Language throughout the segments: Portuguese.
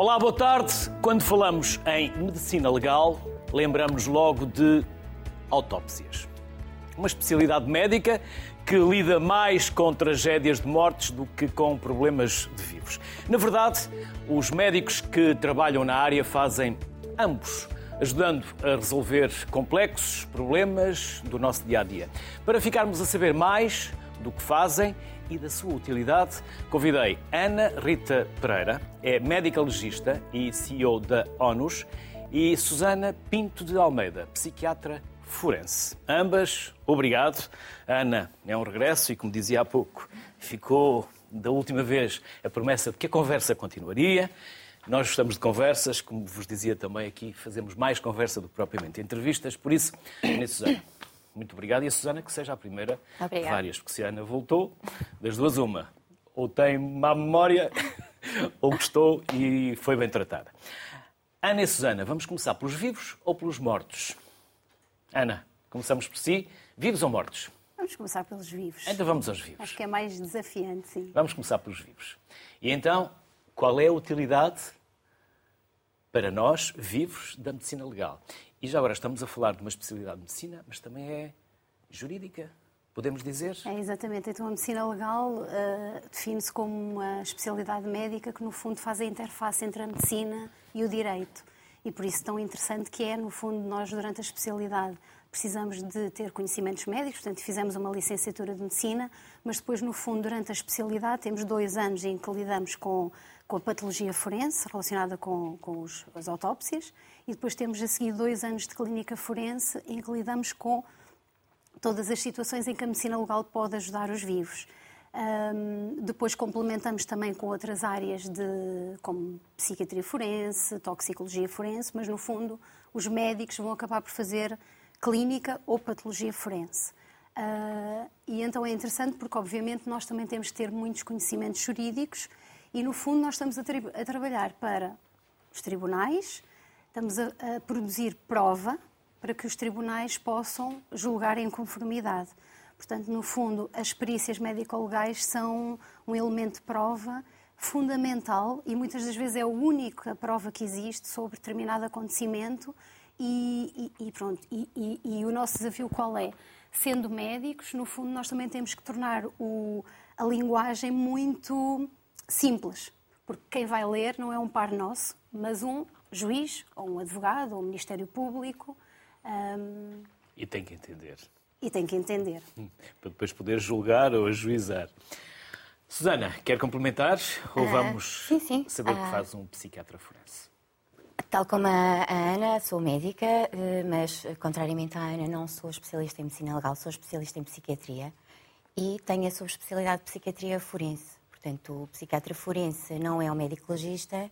Olá, boa tarde. Quando falamos em medicina legal, lembramos logo de autópsias. Uma especialidade médica que lida mais com tragédias de mortes do que com problemas de vivos. Na verdade, os médicos que trabalham na área fazem ambos, ajudando a resolver complexos problemas do nosso dia a dia. Para ficarmos a saber mais do que fazem e da sua utilidade, convidei Ana Rita Pereira, é médica legista e CEO da ONUS, e Susana Pinto de Almeida, psiquiatra forense. Ambas, obrigado. Ana, é um regresso e, como dizia há pouco, ficou da última vez a promessa de que a conversa continuaria. Nós gostamos de conversas, como vos dizia também aqui, fazemos mais conversa do que propriamente entrevistas. Por isso, Ana Susana, muito obrigado. E a Susana, que seja a primeira de várias, porque se a Ana voltou, das duas, uma. Ou tem má memória, ou gostou e foi bem tratada. Ana e Susana, vamos começar pelos vivos ou pelos mortos? Ana, começamos por si. Vivos ou mortos? Vamos começar pelos vivos. Então vamos aos vivos. Acho que é mais desafiante, sim. Vamos começar pelos vivos. E então, qual é a utilidade para nós, vivos, da medicina legal? E já agora estamos a falar de uma especialidade de medicina, mas também é jurídica, podemos dizer? É, exatamente. Então, a medicina legal uh, define-se como uma especialidade médica que, no fundo, faz a interface entre a medicina e o direito. E por isso tão interessante que é, no fundo, nós, durante a especialidade, precisamos de ter conhecimentos médicos, portanto, fizemos uma licenciatura de medicina, mas depois, no fundo, durante a especialidade, temos dois anos em que lidamos com, com a patologia forense relacionada com, com os, as autópsias, e depois temos a seguir dois anos de clínica forense em que lidamos com todas as situações em que a medicina legal pode ajudar os vivos. Um, depois complementamos também com outras áreas de, como psiquiatria forense, toxicologia forense, mas no fundo os médicos vão acabar por fazer clínica ou patologia forense. Uh, e então é interessante porque, obviamente, nós também temos que ter muitos conhecimentos jurídicos e, no fundo, nós estamos a, a trabalhar para os tribunais, estamos a, a produzir prova para que os tribunais possam julgar em conformidade. Portanto, no fundo, as perícias médico-legais são um elemento de prova fundamental e muitas das vezes é a única prova que existe sobre determinado acontecimento e, e, e pronto. E, e, o nosso desafio qual é? Sendo médicos, no fundo, nós também temos que tornar o, a linguagem muito simples, porque quem vai ler não é um par nosso, mas um juiz, ou um advogado, ou um Ministério Público. Um... E tem que entender. E tem que entender. Para depois poder julgar ou ajuizar. Susana, quer complementar ou ah, vamos sim, sim. saber o que ah. faz um psiquiatra forense? Tal como a Ana, sou médica, eh, mas contrariamente à Ana, não sou especialista em medicina legal, sou especialista em psiquiatria e tenho a subespecialidade de psiquiatria forense. Portanto, o psiquiatra forense não é um médico legista,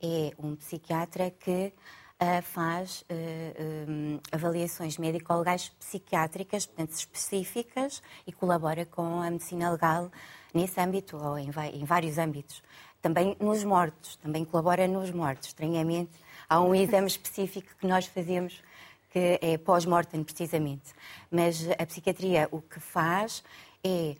é um psiquiatra que uh, faz uh, um, avaliações médico-legais psiquiátricas, portanto, específicas, e colabora com a medicina legal nesse âmbito, ou em, em vários âmbitos. Também nos mortos, também colabora nos mortos. Estranhamente, há um exame específico que nós fazemos que é pós-mortem, precisamente. Mas a psiquiatria o que faz é eh,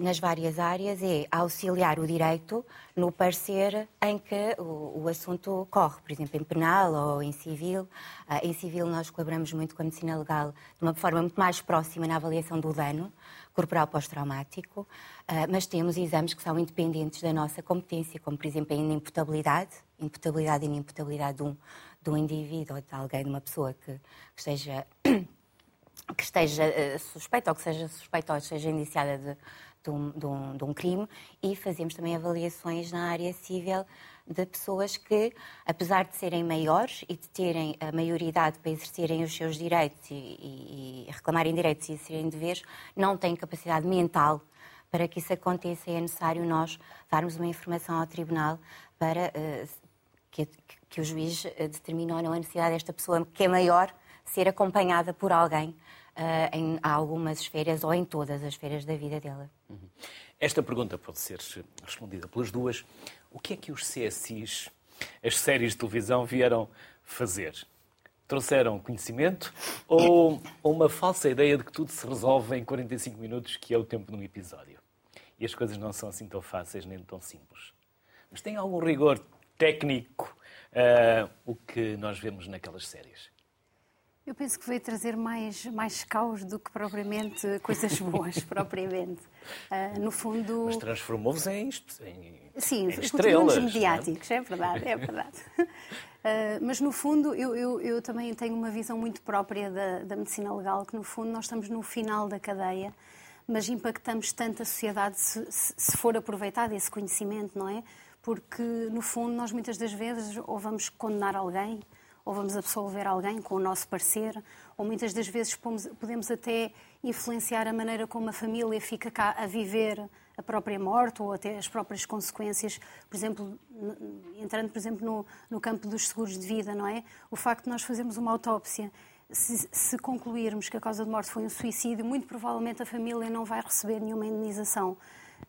nas várias áreas é auxiliar o direito no parecer em que o, o, assunto corre, por exemplo, em penal ou em civil. Uh, em civil nós colaboramos muito com a medicina legal de uma forma muito mais próxima na avaliação do dano corporal pós-traumático, uh, mas temos exames que são independentes da nossa competência, como por exemplo a inimputabilidade, imputabilidade e inimputabilidade de um, de um indivíduo ou de alguém, de uma pessoa que, que esteja que esteja suspeita ou que seja suspeita ou seja indiciada de, de um, de, um, de um, crime e fazemos também avaliações na área civil de pessoas que, apesar de serem maiores e de terem a maioridade para exercerem os seus direitos e, e, e reclamarem direitos e exercerem deveres, não têm capacidade mental para que isso aconteça é necessário nós darmos uma informação ao Tribunal para uh, que, que, o juiz eh, determine ou não a necessidade desta pessoa que é maior ser acompanhada por alguém uh, em algumas esferas ou em todas as esferas da vida dela. Esta pergunta pode ser respondida pelas duas. O que é que os CSIs, as séries de televisão, vieram fazer? Trouxeram conhecimento ou uma falsa ideia de que tudo se resolve em 45 minutos, que é o tempo de um episódio? E as coisas não são assim tão fáceis nem tão simples. Mas tem algum rigor técnico uh, o que nós vemos naquelas séries? Eu penso que veio trazer mais, mais caos do que propriamente coisas boas, propriamente. Uh, no fundo... Mas transformou-vos em, em, Sim, em estrelas. Sim, é? mediáticos, é verdade, é verdade. uh, mas no fundo, eu, eu, eu, também tenho uma visão muito própria da, da medicina legal, que no fundo nós estamos no final da cadeia, mas impactamos tanto a sociedade se, se for aproveitado esse conhecimento, não é? Porque, no fundo, nós muitas das vezes ou vamos condenar alguém, ou vamos absolver alguém com o nosso parecer, ou muitas das vezes podemos até influenciar a maneira como a família fica cá a viver a própria morte ou até as próprias consequências, por exemplo, entrando, por exemplo, no, no campo dos seguros de vida, não é? O facto de nós fazermos uma autópsia, se, se concluirmos que a causa de morte foi um suicídio, muito provavelmente a família não vai receber nenhuma indenização.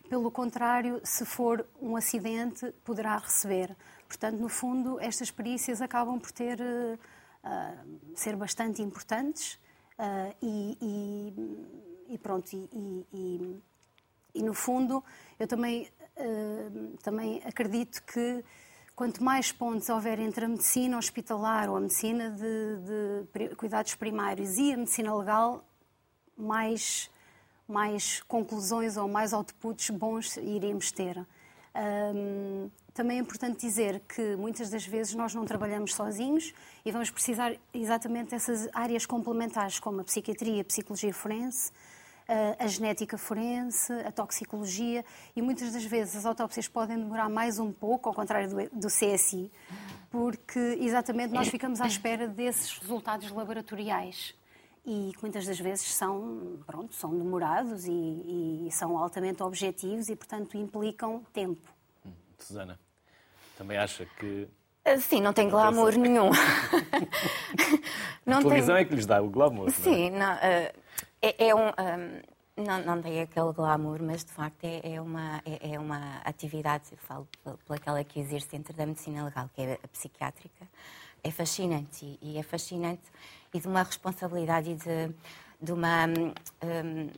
Pelo contrário, se for um acidente, poderá receber. Portanto, no fundo, estas perícias acabam por ter, uh, ser bastante importantes uh, e, e, e, pronto, e, e, no fundo, eu também, uh, também acredito que quanto mais pontos houver entre a medicina hospitalar ou a medicina de, de cuidados primários e a medicina legal, mais, mais conclusões ou mais outputs bons iremos ter. Um, também é importante dizer que muitas das vezes nós não trabalhamos sozinhos e vamos precisar exatamente dessas áreas complementares, como a psiquiatria, a psicologia forense, a genética forense, a toxicologia, e muitas das vezes as autópsias podem demorar mais um pouco, ao contrário do, CSI, porque exatamente nós ficamos à espera desses resultados laboratoriais e que muitas das vezes são, pronto, são demorados e, e são altamente objetivos e, portanto, implicam tempo. Susana? Também acha que. Ah, sim, não tem glamour nenhum. não a televisão tem... é que lhes dá o glamour. É? Sim, não, é? Não, é, é, um. um não, não tem aquele glamour, mas de facto é, é uma, é, é, uma atividade, eu falo pelaquela que existe dentro da medicina legal, que é a psiquiátrica, é fascinante e, e é fascinante e de uma responsabilidade e de, de uma. Um,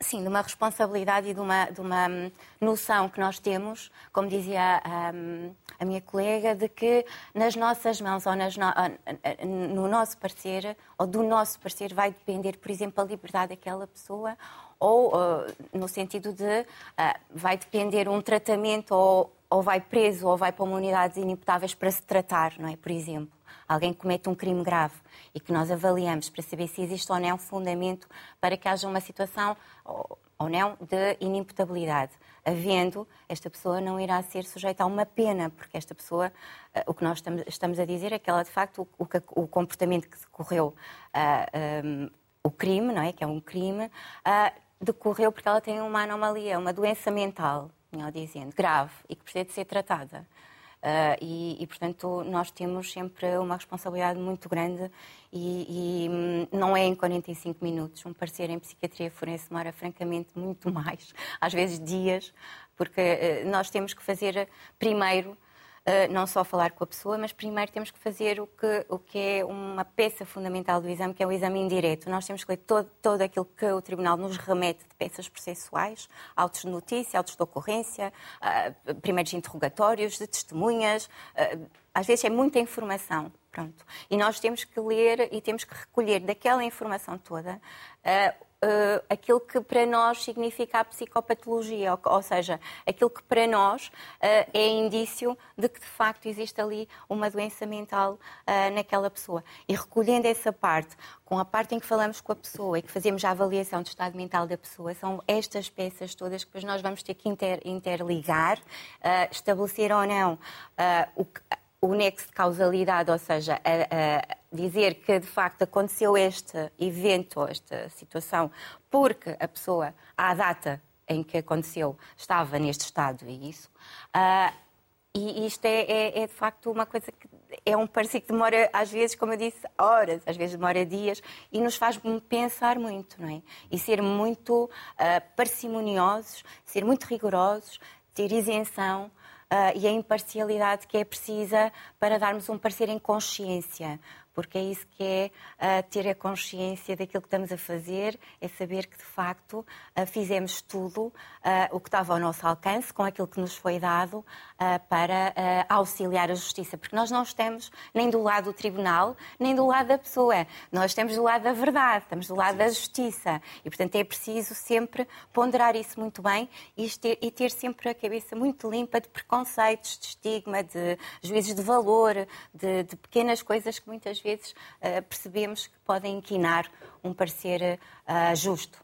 Sim, de uma responsabilidade e de uma, de uma hum, noção que nós temos, como dizia a, hum, a minha colega, de que nas nossas mãos ou nas no, no nosso parecer, ou do nosso parecer, vai depender, por exemplo, a liberdade daquela pessoa, ou uh, no sentido de uh, vai depender um tratamento, ou, ou vai preso, ou vai para uma unidade de inimputáveis para se tratar, não é? Por exemplo alguém comete um crime grave e que nós avaliamos para saber se existe ou não fundamento para que haja uma situação ou não de inimputabilidade. Havendo, esta pessoa não irá ser sujeita a uma pena, porque esta pessoa, uh, o que nós estamos, a dizer é que ela, de facto, o, o, comportamento que decorreu, uh, eh, um, eh, o crime, não é? Que é um crime, uh, decorreu porque ela tem uma anomalia, uma doença mental, melhor dizendo, grave e que precisa de ser tratada. Uh, e, e, portanto, nós temos sempre uma responsabilidade muito grande e, e, hum, não é em 45 minutos. Um parecer em psiquiatria forense demora, francamente, muito mais, às vezes dias, porque uh, nós temos que fazer primeiro eh, não só falar com a pessoa, mas primeiro temos que fazer o que, o que é uma peça fundamental do exame, que é o exame indireto. Nós temos que ler todo, todo aquilo que o Tribunal nos remete de peças processuais, autos de notícia, autos de ocorrência, uh, primeiros interrogatórios de testemunhas. Uh, às vezes é muita informação. Pronto. E nós temos que ler e temos que recolher daquela informação toda uh, uh, aquilo que para nós significa a psicopatologia, ou, ou seja, aquilo que para nós uh, é indício de que de facto existe ali uma doença mental uh, naquela pessoa. E recolhendo essa parte, com a parte em que falamos com a pessoa e que fazemos a avaliação do estado mental da pessoa, são estas peças todas que depois nós vamos ter que inter, interligar, estabelecer ou não o que o nexo de causalidade, ou seja, a, a dizer que de facto aconteceu este evento, esta situação, porque a pessoa, à data em que aconteceu, estava neste estado e isso. Uh, e isto é, é, é, de facto uma coisa que é um parecer que demora, às vezes, como eu disse, horas, às vezes demora dias, e nos faz pensar muito, não é? E ser muito uh, parcimoniosos, ser muito rigorosos, ter isenção, e a imparcialidade que é precisa para darmos um parecer em consciência. Porque é isso que é uh, ter a consciência daquilo que estamos a fazer, é saber que de facto uh, fizemos tudo uh, o que estava ao nosso alcance, com aquilo que nos foi dado para auxiliar a justiça, porque nós não estamos nem do lado do tribunal, nem do lado da pessoa, nós estamos do lado da verdade, estamos do lado da justiça. E, portanto, é preciso sempre ponderar isso muito bem e ter, e ter sempre a cabeça muito limpa de preconceitos, de estigma, de juízes de valor, de, de pequenas coisas que muitas vezes vezes uh, percebemos que podem inquinar um parecer uh, justo.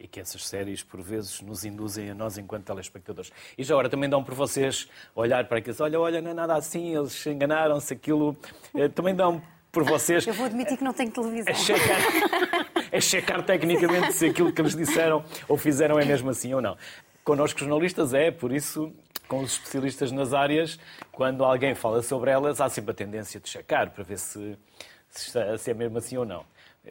E que essas séries, por vezes, nos induzem a nós enquanto telespectadores. E já agora também dão por vocês olhar para aqueles, olha, olha, não é nada assim, eles enganaram-se, aquilo. Uh, também dão por vocês. Eu vou admitir que não tenho televisão. É checar, é checar tecnicamente se aquilo que eles disseram ou fizeram é mesmo assim ou não. Connosco, jornalistas, é, por isso com os especialistas nas áreas, quando alguém fala sobre elas, há sempre a tendência de checar para ver se, se é mesmo assim ou não.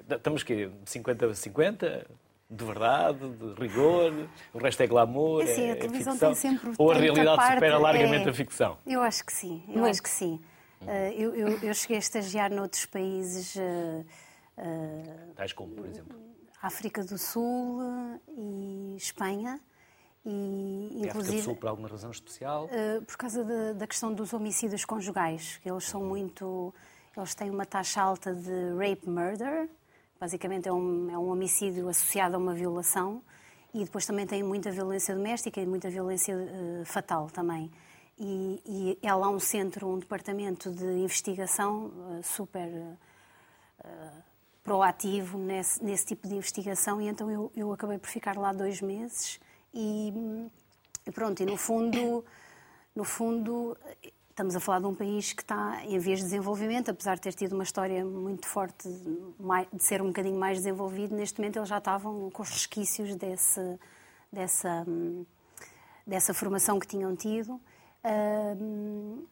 Estamos que 50-50? De verdade, de rigor, o resto é glamour, é, assim, a é televisão ficção, tem sempre ou a realidade parte, supera largamente é... a ficção? Eu acho que sim, eu acho que sim. Uh, eu, eu, eu, cheguei a estagiar noutros países. Uh, uh, Tais como, por exemplo? África do Sul e Espanha. E, inclusive, Sul por alguma razão especial? Uh, por causa de, da questão dos homicídios conjugais, que eles são muito. Eles têm uma taxa alta de rape murder, basicamente é um, é um homicídio associado a uma violação, e depois também tem muita violência doméstica e muita violência uh, fatal também. E, e é lá um centro, um departamento de investigação uh, super proativo nesse, nesse tipo de investigação, e então eu, eu acabei por ficar lá dois meses e, pronto, e no fundo, no fundo, estamos a falar de um país que está em vias de desenvolvimento, apesar de ter tido uma história muito forte de ser um bocadinho mais desenvolvido, neste momento eles já estavam com os resquícios desse, dessa, dessa formação que tinham tido.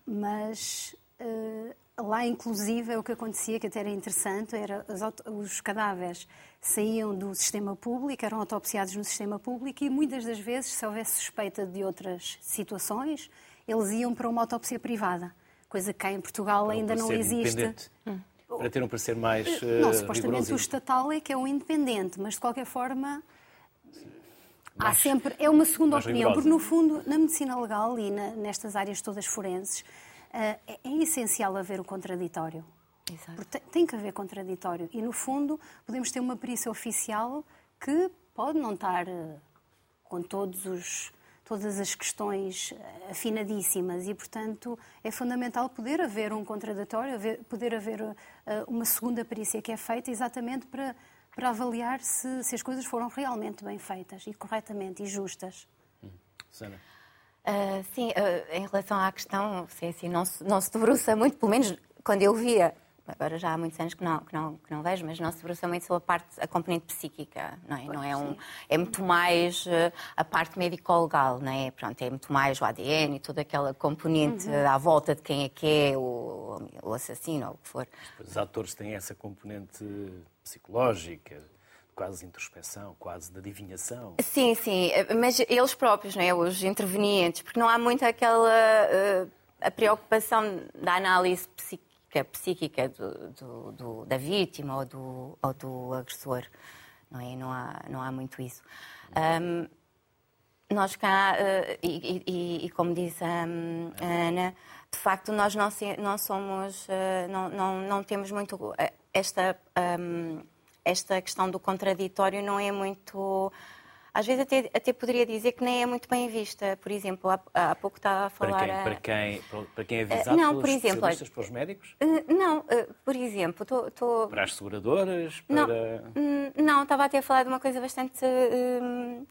Mas uh, Lá, inclusive, é o que acontecia, que até era interessante, era os cadáveres saíam do sistema público, eram autopsiados no sistema público e muitas das vezes, se houvesse suspeita de outras situações, eles iam para uma autópsia privada, coisa que cá em Portugal ainda não existe. Hum. Para ter um parecer mais. Uh, não, supostamente o estatal é que é o independente, mas de qualquer forma. há sempre. É uma segunda opinião, rigorosa. porque no fundo, na medicina legal e na, nestas áreas todas forenses, eh, é, é essencial haver o contraditório. Exato. Tem que haver contraditório. E, no fundo, podemos ter uma perícia oficial que pode não estar eh, com todos os, todas as questões eh, afinadíssimas e, portanto, é fundamental poder haver um contraditório, poder haver uma segunda perícia que é feita exatamente para, para avaliar se, se as coisas foram realmente bem feitas e corretamente e justas. Hum. Susana. Uh, sim, uh, em relação à questão, sim, sim, não, se, não se debruça muito, pelo menos quando eu via, agora já há muitos anos que não, que não, que não vejo, mas não se debruça muito sobre a parte, a componente psíquica, não é? Não é, um, é muito mais uh, a parte médico-legal, não é? Pronto, é muito mais o ADN e toda aquela componente uhum. à volta de quem é que é o, o assassino ou o que for. Os atores têm essa componente psicológica, quase introspeção, quase de adivinhação. Sim, sim, mas eles próprios, não é? os intervenientes, porque não há muito aquela uh, a preocupação da análise psíquica, psíquica do, do, do, da vítima ou do, ou do agressor, não é? Não há, não há muito isso. Um, nós cá, uh, e, e, e, como diz a, a, Ana, de facto nós não, não somos, uh, não, não, não temos muito esta... Um, esta questão do contraditório não é muito. Às vezes até, até poderia dizer que nem é muito bem vista. Por exemplo, há, há pouco estava a falar... Para quem, para quem, para quem é avisado não, por exemplo, para os médicos? Uh, não, uh, por exemplo, tô, tô... Para as seguradoras? Para... Não, hum, não, estava até a falar de uma coisa bastante... Uh,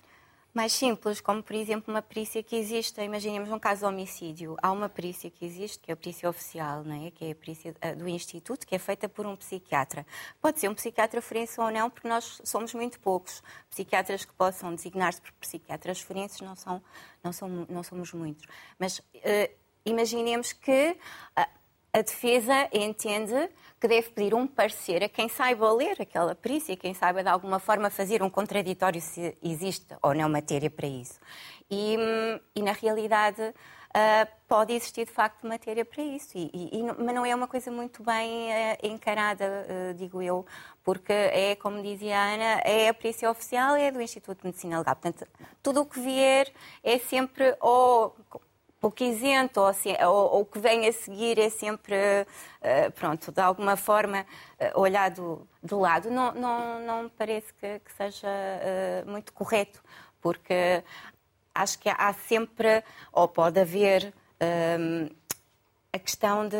mais simples, como por exemplo uma perícia que existe, imaginemos um caso de homicídio, há uma perícia que existe, que é a perícia oficial, não é? que é a perícia eh, do Instituto, que é feita por um psiquiatra. Pode ser um psiquiatra forense ou não, porque nós somos muito poucos. Psiquiatras que possam designar-se por psiquiatras forenses não, são, não, são, não somos muitos. Mas uh, imaginemos que uh, a defesa entende que deve pedir um parecer a quem saiba ler aquela perícia, quem saiba de alguma forma fazer um contraditório se existe ou não matéria para isso. E, e na realidade, uh, pode existir de facto matéria para isso. E, e, mas não é uma coisa muito bem uh, encarada, uh, digo eu, porque é, como dizia a Ana, é a perícia oficial, é do Instituto de Medicina Legal. Portanto, tudo o que vier é sempre ou pouco isento ou, assim, ou, ou, o que vem a seguir é sempre, pronto, de alguma forma olhado de lado. Não, não, não parece que, que seja muito correto, porque acho que há sempre, ou pode haver, um, a questão de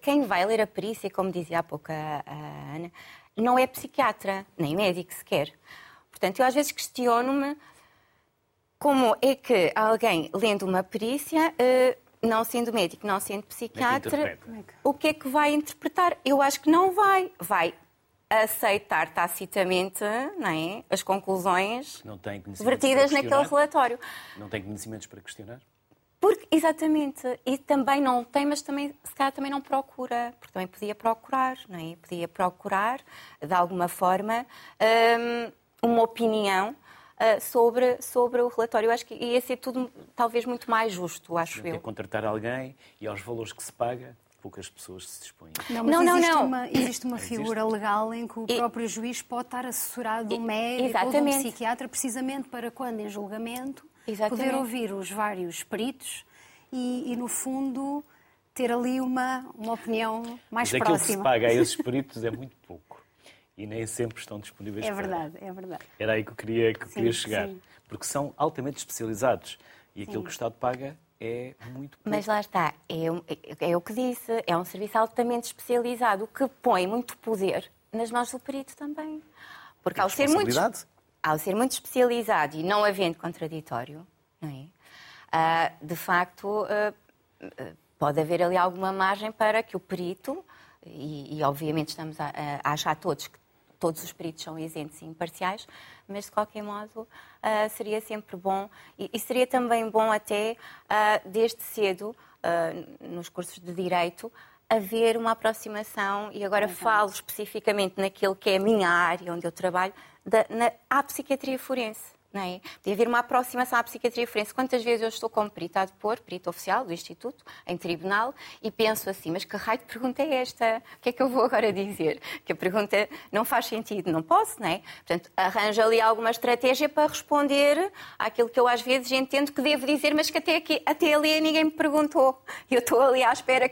quem vai ler a perícia, como dizia há pouco a, a Ana, não é psiquiatra, nem médico sequer. Portanto, eu às vezes questiono-me como é que alguém lendo uma perícia, uh, não sendo médico, não sendo psiquiatra, é que o que é que vai interpretar? Eu acho que não vai. Vai aceitar tacitamente não é, as conclusões vertidas naquele relatório. Não tem conhecimentos para questionar? Porque, exatamente, e também não tem, mas também, se calhar também não procura, porque também podia procurar, não é? Podia procurar, de alguma forma, hum, uma opinião uh, sobre, sobre o relatório. Eu acho que ia ser tudo talvez muito mais justo, acho eu. contratar alguém e aos valores que se paga, poucas pessoas se dispõem. Não, não, não, existe, não. Uma, existe uma figura existe? legal em que o próprio e... juiz pode estar assessorado de um médico Exatamente. ou de um psiquiatra, precisamente para quando em julgamento Exatamente. poder ouvir os vários peritos e, e, no fundo, ter ali uma, uma opinião mais Mas próxima. Aquilo que se paga a esses peritos é muito pouco e nem sempre estão disponíveis é verdade, É verdade, Era aí que eu queria, que eu queria chegar. Sim. Porque são altamente especializados e aquilo sim. que o Estado paga é muito pouco. Mas lá está, é, é, é, o que disse, é um serviço altamente especializado que põe muito poder nas mãos do perito também. Porque ao ser, muito, ao ser muito especializado e não havendo contraditório, não é? Uh, de facto, uh, pode haver ali alguma margem para que o perito, e, e obviamente estamos a, a achar todos que todos os peritos são isentos e imparciais, mas de qualquer modo uh, seria sempre bom e, e, seria também bom até uh, desde cedo uh, nos cursos de direito haver uma aproximação e agora falo especificamente naquilo que é a minha área onde eu trabalho da, na, à psiquiatria forense não é? De haver uma aproximação à psiquiatria forense. Quantas vezes eu estou como perito a depor, perito oficial do Instituto, em tribunal, e penso assim, mas que raio de pergunta é esta? O que é que eu vou agora dizer? Que a pergunta não faz sentido, não posso, não é? Portanto, arranjo ali alguma estratégia para responder àquilo que eu às vezes entendo que devo dizer, mas que até, aqui, até ali ninguém me perguntou. Eu estou ali à espera.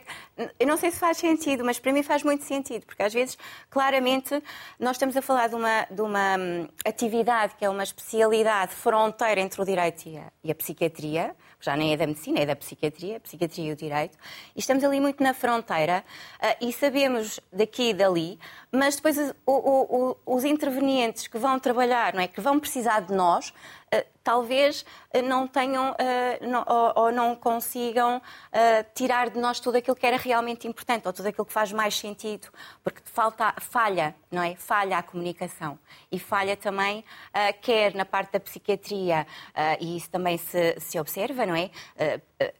Eu não sei se faz sentido, mas para mim faz muito sentido, porque às vezes, claramente, nós estamos a falar de uma, de uma hum, atividade que é uma especialidade realidade fronteira entre o direito e a, e a, psiquiatria, já nem é da medicina, é da psiquiatria, psiquiatria e o direito, e estamos ali muito na fronteira uh, e sabemos daqui e dali, mas depois o, o, o, os intervenientes que vão trabalhar, não é, que vão precisar de nós, talvez uh, não tenham não, ou, ou, não consigam tirar de nós tudo aquilo que era realmente importante ou tudo aquilo que faz mais sentido, porque falta, falha, não é? Falha a comunicação e falha também, quer na parte da psiquiatria, e isso também se, se observa, não é?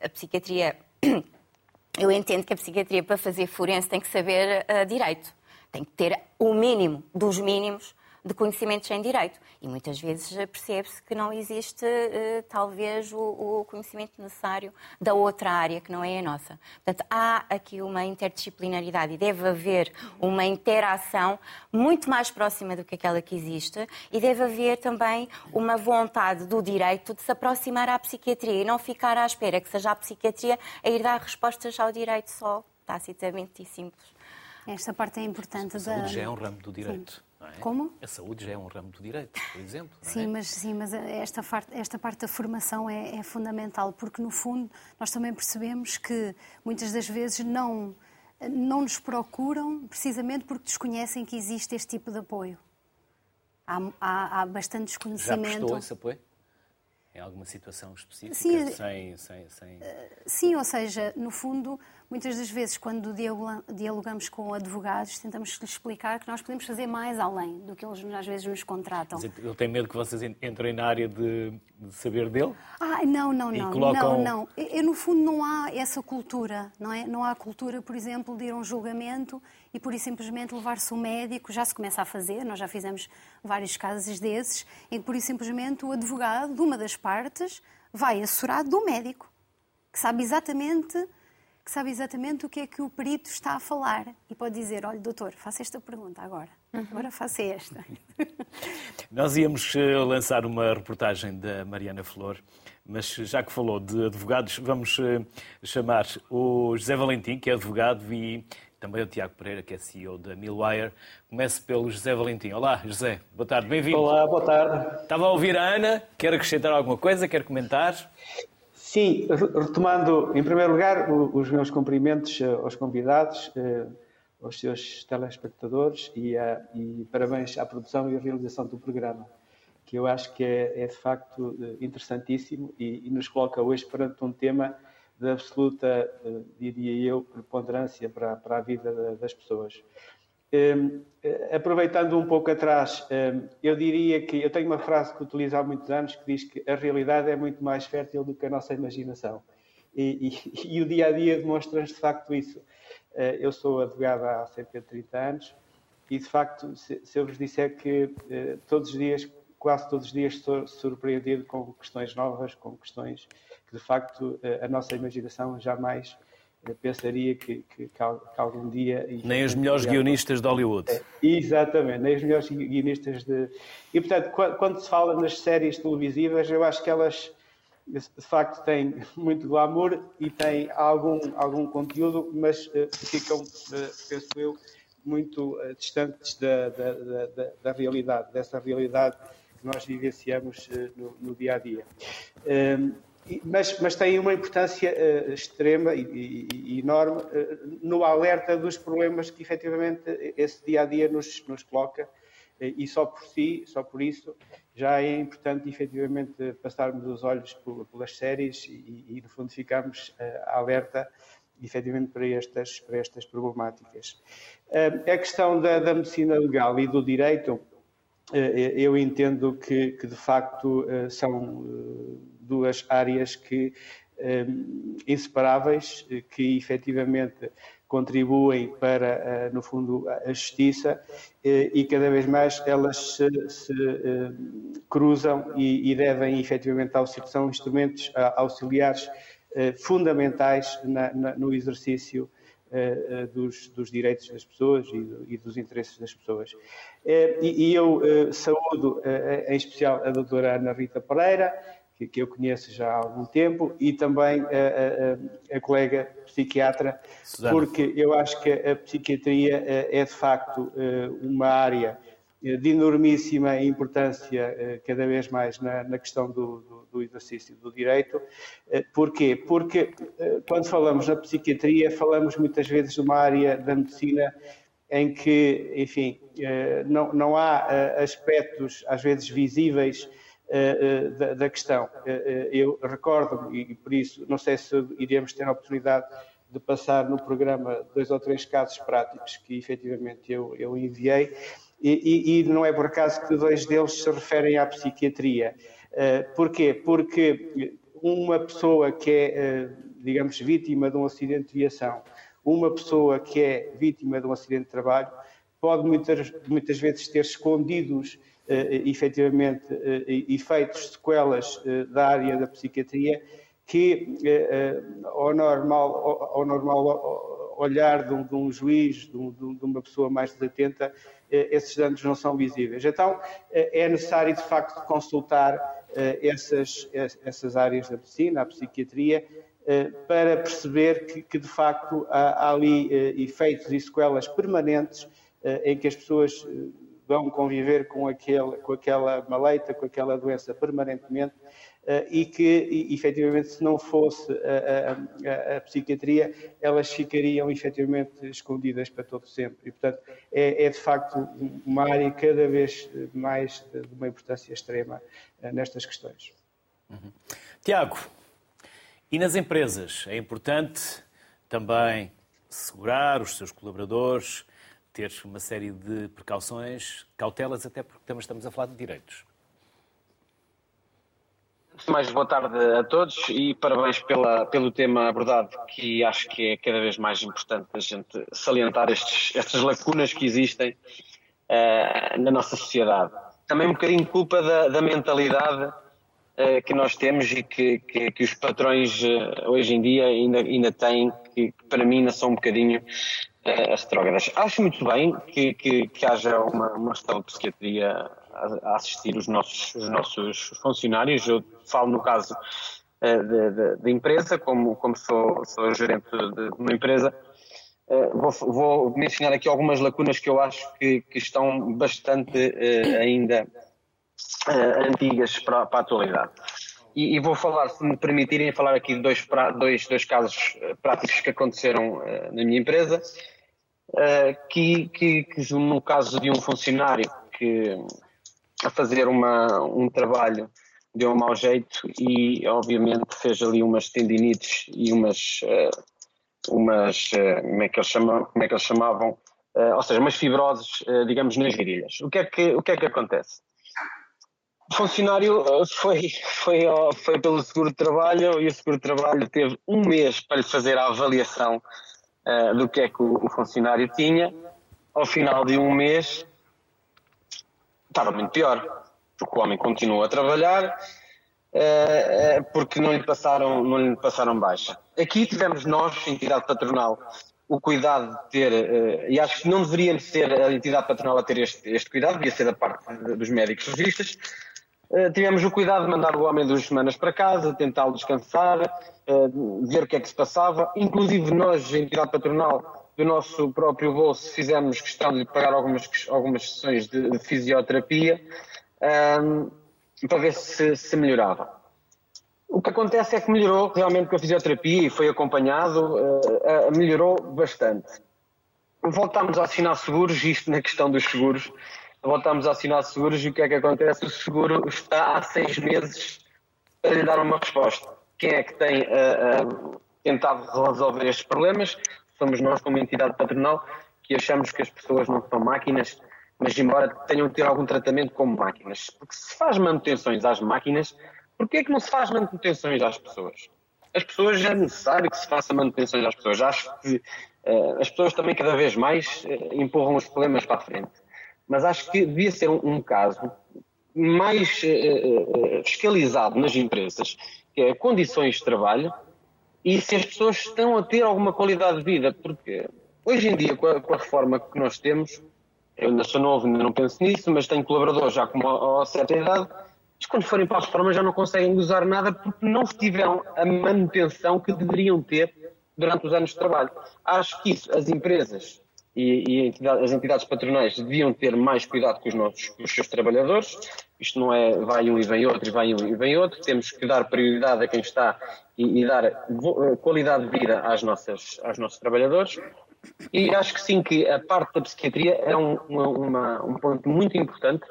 a psiquiatria eu entendo que a psiquiatria, para fazer forense, tem que saber direito tem que ter o mínimo dos mínimos de conhecimentos em direito. E muitas vezes percebe-se que não existe, uh, talvez, o, o, conhecimento necessário da outra área, que não é a nossa. Portanto, há aqui uma interdisciplinaridade e deve haver uma interação muito mais próxima do que aquela que existe e deve haver também uma vontade do direito de se aproximar à psiquiatria e não ficar à espera que seja a psiquiatria a ir dar respostas ao direito só, tacitamente e simples. Esta parte é importante. A saúde da... já é um ramo do direito. É? Como? A saúde já é um ramo do direito, por exemplo. sim, é? mas, sim, mas esta, parte, esta parte da formação é, é, fundamental, porque no fundo nós também percebemos que muitas das vezes não, não nos procuram precisamente porque desconhecem que existe este tipo de apoio. Há, há, há bastante desconhecimento. Já prestou esse apoio? Em alguma situação específica? Sim, sem, sem, sem... sim, ou seja, no fundo Muitas das vezes, quando dialogamos com advogados, tentamos explicar que nós podemos fazer mais além do que eles às vezes nos contratam. Ele tem medo que vocês entrem na área de, de saber dele? Ah, não, não, não. Colocam... Não, não. Eu, no fundo, não há essa cultura, não é? Não há cultura, por exemplo, de ir a um julgamento e por isso simplesmente levar-se o médico, já se começa a fazer, nós já fizemos vários casos desses, em que por isso simplesmente o advogado de uma das partes vai assessorado do médico que sabe exatamente que sabe exatamente o que é que o perito está a falar e pode dizer, olha, doutor, faça esta pergunta agora, uhum. agora faça esta. Nós íamos eh, lançar uma reportagem da Mariana Flor, mas já que falou de advogados, vamos eh, chamar o José Valentim, que é advogado, e também o Tiago Pereira, que é CEO da Millwire. Comece pelo José Valentim. Olá, José. Boa tarde, bem-vindo. Olá, boa tarde. Estava a ouvir a Ana. Quer acrescentar alguma coisa? Quer comentar? Sim, retomando, em primeiro lugar, os meus cumprimentos eh, aos convidados, eh, aos seus telespectadores e, a, e parabéns à produção e à realização do programa, que eu acho que é, é de facto eh, interessantíssimo e, e, nos coloca hoje perante um tema de absoluta, diria eu, preponderância para, para a vida das pessoas. Um, aproveitando um pouco atrás, um, eu diria que eu tenho uma frase que utilizo há muitos anos que diz que a realidade é muito mais fértil do que a nossa imaginação. E, e, e o dia a dia demonstra-nos de facto isso. Uh, eu sou advogado há cerca de 30 anos e de facto, se, se eu vos disser que uh, todos os dias, quase todos os dias, sou surpreendido com questões novas, com questões que de facto a nossa imaginação jamais pensaria que, que, que, algum dia. Nem os melhores guionistas de Hollywood. É, exatamente, nem os melhores guionistas de. E portanto, quando se fala nas séries televisivas, eu acho que elas de facto têm muito glamour e têm algum, algum conteúdo, mas uh, ficam, uh, penso eu, muito uh, distantes da, da, da, da, realidade, dessa realidade que nós vivenciamos no, no, dia a dia. Ehm, mas, mas uma importância uh, extrema e, e, e enorme uh, no alerta dos problemas que efetivamente esse dia a dia nos, nos coloca uh, e só por si, só por isso, já é importante efetivamente passarmos os olhos por, pelas séries e, e, no fundo ficarmos alerta efetivamente para estas, para estas problemáticas. a questão da, da medicina legal e do direito, eu entendo que, que de facto são duas áreas que um, inseparáveis, que efetivamente contribuem para, eh, no fundo, a justiça eh, e cada vez mais elas se, se hum, cruzam e, e, devem efetivamente são instrumentos auxiliares eh, fundamentais na, na, no exercício dos, dos, direitos das pessoas e, e, dos interesses das pessoas. E, e eu saúdo em especial a doutora Ana Rita Pereira, que, que eu conheço já há algum tempo, e também a, a, a colega psiquiatra, Susana. porque eu acho que a psiquiatria eh, é de facto eh, uma área eh, de enormíssima importância cada vez mais na, na questão do, do, do, exercício do direito. Porquê? Porque quando falamos na psiquiatria, falamos muitas vezes de uma área da medicina em que, enfim, não, não há aspectos às vezes visíveis da, da, questão. Eh, eu recordo-me, e por isso não sei se iremos ter a oportunidade de passar no programa dois ou três casos práticos que efetivamente eu, eu enviei, e, e, e, não é por acaso que dois deles se referem à psiquiatria. Porquê? Porque uma pessoa que é, digamos, vítima de um acidente de viação, uma pessoa que é vítima de um acidente de trabalho, pode muitas, muitas vezes ter escondidos eh, efetivamente eh, efeitos, sequelas eh, da área da psiquiatria que ao normal, ao normal olhar de um, de um juiz, de, um, de, uma pessoa mais desatenta, esses danos não são visíveis. Então é necessário de facto consultar essas, essas áreas da medicina, a psiquiatria, para perceber que, que de facto há, há ali efeitos e sequelas permanentes em que as pessoas vão conviver com, aquele, com aquela maleita, com aquela doença permanentemente Uh, e que, e, efetivamente, se não fosse a, a, a, psiquiatria, elas ficariam efetivamente escondidas para todo sempre. E, portanto, é, é de facto uma área cada vez mais de, uma importância extrema uh, nestas questões. Uhum. Tiago, e nas empresas é importante também segurar os seus colaboradores, ter uma série de precauções, cautelas, até porque também estamos a falar de direitos. Mais boa tarde a todos e parabéns pela, pelo tema abordado, que acho que é cada vez mais importante a gente salientar estes, estas lacunas que existem uh, na nossa sociedade. Também um bocadinho culpa da, da mentalidade uh, que nós temos e que, que, que os patrões uh, hoje em dia ainda, ainda têm, que, para mim ainda são um bocadinho as drogas. Acho muito bem que, que, que haja uma, uma de psiquiatria a, a, assistir os nossos, os nossos funcionários. Eu falo no caso da empresa, como, como sou, sou gerente de, de uma empresa. Uh, vou, vou, mencionar aqui algumas lacunas que eu acho que, que estão bastante uh, ainda uh, antigas para, para, a atualidade. E, e, vou falar, se me permitirem, falar aqui de dois, dois, dois casos práticos que aconteceram na minha empresa, que, que, que, no caso de um funcionário que a fazer uma, um trabalho deu um mau jeito e obviamente fez ali umas tendinites e umas umas, eh, como é que eles, chamam, como é que eles chamavam, eh, ou seja, umas fibroses, eh, digamos, nas virilhas. O que é que, o que, é que acontece? O funcionário foi, foi, foi pelo seguro de trabalho e o seguro de trabalho teve um mês para lhe fazer a avaliação uh, do que é que o, o, funcionário tinha. Ao final de um mês estava muito pior, porque o homem continuou a trabalhar, uh, porque não lhe, passaram, não lhe passaram baixa. Aqui tivemos nós, entidade patronal, o cuidado de ter, e acho que não deveríamos ser a entidade patronal a ter este, este cuidado, devia ser da parte dos médicos legistas. Uh, tivemos o cuidado de mandar o homem duas semanas para casa, tentá-lo descansar, uh, ver o que é que se passava. Inclusive nós, a entidade patronal, do nosso próprio bolso, fizemos questão de pagar algumas, algumas sessões de, de fisioterapia um, para ver se, se melhorava. O que acontece é que melhorou realmente com a fisioterapia e foi acompanhado, uh, melhorou bastante. Voltámos a assinar seguros, isto na questão dos seguros, voltámos a assinar seguros e o que é que acontece? O seguro está há seis meses para lhe dar uma resposta. Quem é que tem uh, tentado resolver estes problemas? Somos nós, como entidade patronal, que achamos que as pessoas não são máquinas, mas embora tenham de ter algum tratamento como máquinas. Porque se faz manutenções às máquinas, Porquê é que não se faz manutenções às pessoas? As pessoas é necessário que se faça manutenções às pessoas. Acho que uh, as pessoas também cada vez mais uh, empurram os problemas para a frente. Mas acho que devia ser um, um caso mais uh, fiscalizado nas empresas, que é condições de trabalho e se as pessoas estão a ter alguma qualidade de vida. Porque hoje em dia, com a, com a reforma que nós temos, eu ainda sou novo, ainda não penso nisso, mas tenho colaboradores já com uma, uma certa idade mas quando forem para a reforma já não conseguem usar nada porque não tiveram a manutenção que deveriam ter durante os anos de trabalho. Acho que isso, as empresas e, e entidade, as entidades patronais deviam ter mais cuidado com os, nossos, com os seus trabalhadores. Isto não é vai um e vem outro, e vai um e vem outro. Temos que dar prioridade a quem está e, e dar eh, qualidade de vida às nossas, aos nossos trabalhadores. E acho que sim, que a parte da psiquiatria é um, uma, um ponto muito importante